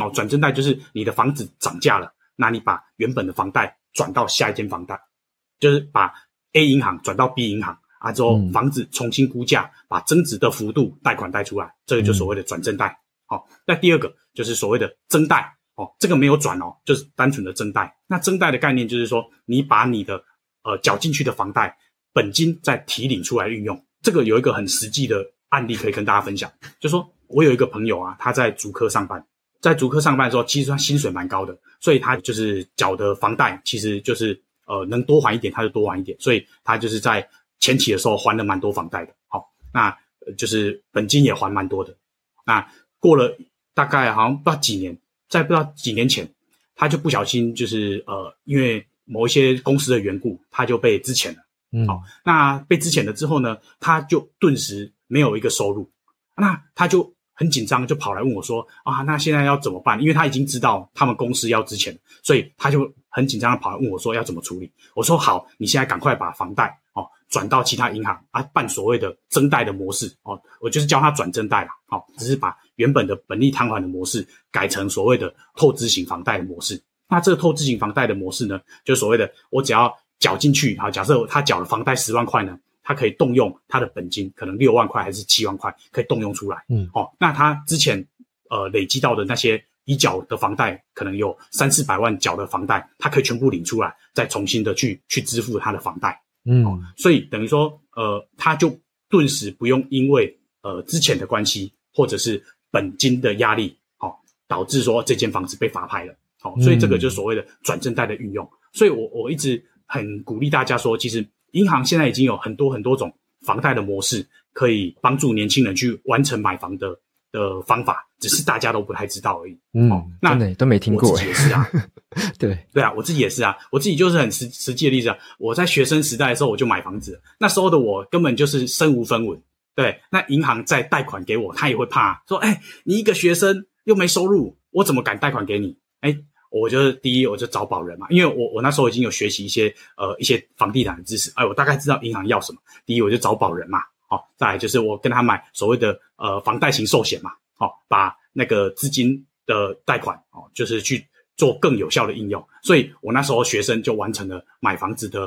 哦，转增贷就是你的房子涨价了，那你把原本的房贷转到下一间房贷，就是把 A 银行转到 B 银行啊，之后房子重新估价，把增值的幅度贷款贷出来，这个就所谓的转正贷。好，那第二个就是所谓的增贷。哦，这个没有转哦，就是单纯的增贷。那增贷的概念就是说，你把你的呃缴进去的房贷本金再提领出来运用。这个有一个很实际的案例可以跟大家分享，就是说我有一个朋友啊，他在竹科上班。在竹科上班的时候，其实他薪水蛮高的，所以他就是缴的房贷，其实就是呃能多还一点他就多还一点，所以他就是在前期的时候还了蛮多房贷的。好，那就是本金也还蛮多的。那过了大概好像不知道几年，在不知道几年前，他就不小心就是呃因为某一些公司的缘故，他就被资遣了。嗯，好，那被资遣了之后呢，他就顿时没有一个收入，那他就。很紧张，就跑来问我说：“啊，那现在要怎么办？”因为他已经知道他们公司要资遣，所以他就很紧张的跑来问我说：“要怎么处理？”我说：“好，你现在赶快把房贷哦转到其他银行啊，办所谓的增贷的模式哦。我就是教他转增贷啦，哦，只是把原本的本利摊还的模式改成所谓的透支型房贷的模式。那这个透支型房贷的模式呢，就所谓的我只要缴进去啊，假设他缴了房贷十万块呢。”他可以动用他的本金，可能六万块还是七万块，可以动用出来。嗯，哦，那他之前呃累积到的那些已缴的房贷，可能有三四百万缴的房贷，他可以全部领出来，再重新的去去支付他的房贷。嗯，哦，所以等于说呃，他就顿时不用因为呃之前的关系或者是本金的压力，哦，导致说这间房子被法拍了。好，哦，所以这个就是所谓的转正贷的运用。所以我我一直很鼓励大家说，其实。银行现在已经有很多很多种房贷的模式，可以帮助年轻人去完成买房的的方法，只是大家都不太知道而已。嗯，哦、那都没听过。我自己也是啊，对对啊，我自己也是啊，我自己就是很实实际的例子啊。我在学生时代的时候我就买房子，那时候的我根本就是身无分文。对，那银行再贷款给我，他也会怕说：“哎，你一个学生又没收入，我怎么敢贷款给你？”哎。我就是第一，我就找保人嘛，因为我我那时候已经有学习一些呃一些房地产的知识，哎，我大概知道银行要什么。第一，我就找保人嘛，好、哦，再来就是我跟他买所谓的呃房贷型寿险嘛，好、哦，把那个资金的贷款哦，就是去做更有效的应用。所以我那时候学生就完成了买房子的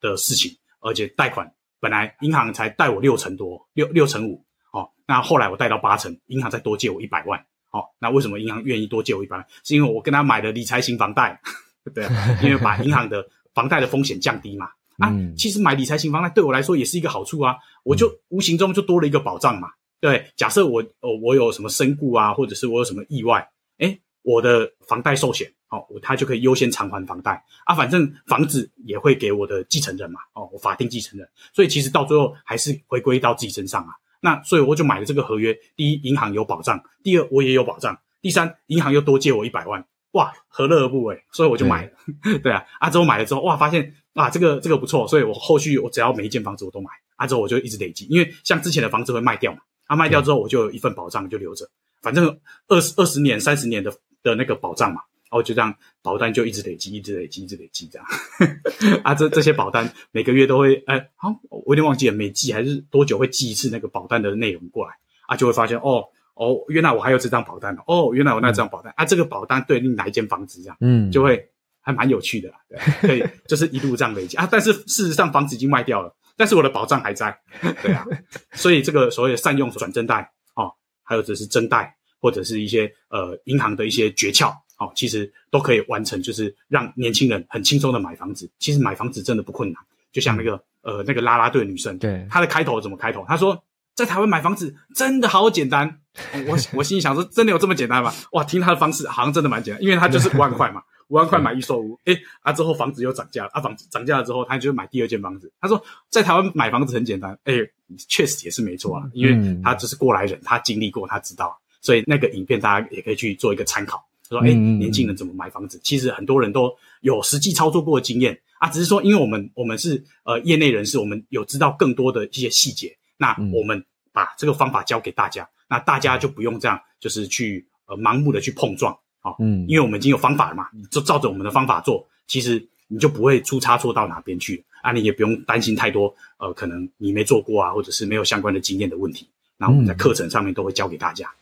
的事情，而且贷款本来银行才贷我六成多，六六成五，哦，那后来我贷到八成，银行再多借我一百万。好、哦，那为什么银行愿意多借我一百万？是因为我跟他买的理财型房贷，对啊，因为把银行的房贷的风险降低嘛。啊，其实买理财型房贷对我来说也是一个好处啊，我就无形中就多了一个保障嘛。对，假设我哦我有什么身故啊，或者是我有什么意外，哎，我的房贷寿险，哦，他就可以优先偿还房贷啊。反正房子也会给我的继承人嘛，哦，我法定继承人，所以其实到最后还是回归到自己身上啊。那所以我就买了这个合约。第一，银行有保障；第二，我也有保障；第三，银行又多借我一百万，哇，何乐而不为？所以我就买了。对，对啊，啊之后买了之后，哇，发现啊，这个这个不错，所以我后续我只要每一间房子我都买，啊之后我就一直累积，因为像之前的房子会卖掉嘛，啊卖掉之后我就有一份保障就留着，反正二十二十年三十年的的那个保障嘛，然后就这样保单就一直累积，一直累积，一直累积这样，啊这这些保单每个月都会，哎好，我有点忘记了，每季还是多久会寄一次那个保单的内容过来，啊就会发现哦。哦，原来我还有这张保单哦，原来我那张保单、嗯、啊，这个保单对应哪一间房子这样，嗯，就会还蛮有趣的啦，对，可以就是一路这样累积啊。但是事实上房子已经卖掉了，但是我的保障还在，对啊。所以这个所谓的善用转正贷哦，还有就是增贷或者是一些呃银行的一些诀窍哦，其实都可以完成，就是让年轻人很轻松的买房子。其实买房子真的不困难，就像那个呃那个拉拉队女生，对，她的开头怎么开头？她说。在台湾买房子真的好简单，我我心里想说，真的有这么简单吗？哇，听他的方式好像真的蛮简单，因为他就是五万块嘛，五万块买一售屋，诶啊之后房子又涨价了，啊房子涨价了之后，他就买第二间房子。他说在台湾买房子很简单，诶确实也是没错啊，因为他就是过来人，他经历过，他知道，所以那个影片大家也可以去做一个参考。他说，诶年轻人怎么买房子？其实很多人都有实际操作过的经验啊，只是说因为我们我们是呃业内人士，我们有知道更多的一些细节。那我们把这个方法教给大家，那大家就不用这样，就是去呃盲目的去碰撞啊，嗯，因为我们已经有方法了嘛，你就照着我们的方法做，其实你就不会出差错到哪边去啊，你也不用担心太多，呃，可能你没做过啊，或者是没有相关的经验的问题，那我们在课程上面都会教给大家。嗯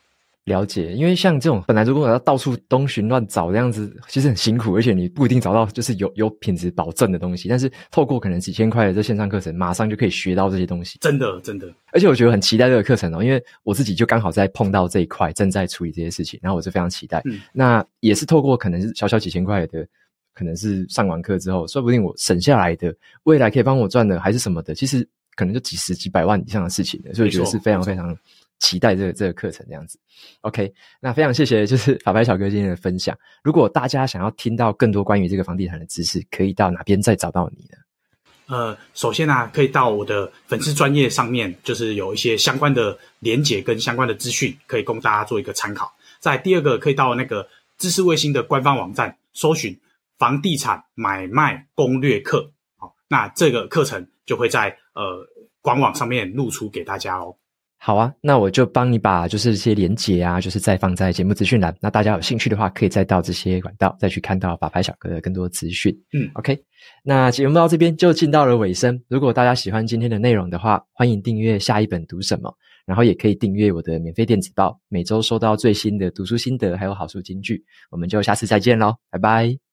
了解，因为像这种本来如果要到处东寻乱找这样子，其实很辛苦，而且你不一定找到就是有有品质保证的东西。但是透过可能几千块的这线上课程，马上就可以学到这些东西。真的，真的。而且我觉得很期待这个课程哦，因为我自己就刚好在碰到这一块，正在处理这些事情，然后我是非常期待。嗯，那也是透过可能是小小几千块的，可能是上完课之后，说不定我省下来的未来可以帮我赚的还是什么的，其实可能就几十几百万以上的事情的，所以我觉得是非常非常。期待这个这个课程这样子，OK，那非常谢谢就是法白小哥今天的分享。如果大家想要听到更多关于这个房地产的知识，可以到哪边再找到你呢？呃，首先呢、啊，可以到我的粉丝专业上面，就是有一些相关的连结跟相关的资讯，可以供大家做一个参考。再第二个，可以到那个知识卫星的官方网站，搜寻房地产买卖攻略课，好，那这个课程就会在呃官网上面露出给大家哦。好啊，那我就帮你把就是这些连结啊，就是再放在节目资讯栏。那大家有兴趣的话，可以再到这些管道再去看到法拍小哥的更多资讯。嗯，OK，那节目到这边就进到了尾声。如果大家喜欢今天的内容的话，欢迎订阅下一本读什么，然后也可以订阅我的免费电子报，每周收到最新的读书心得还有好书金句。我们就下次再见喽，拜拜。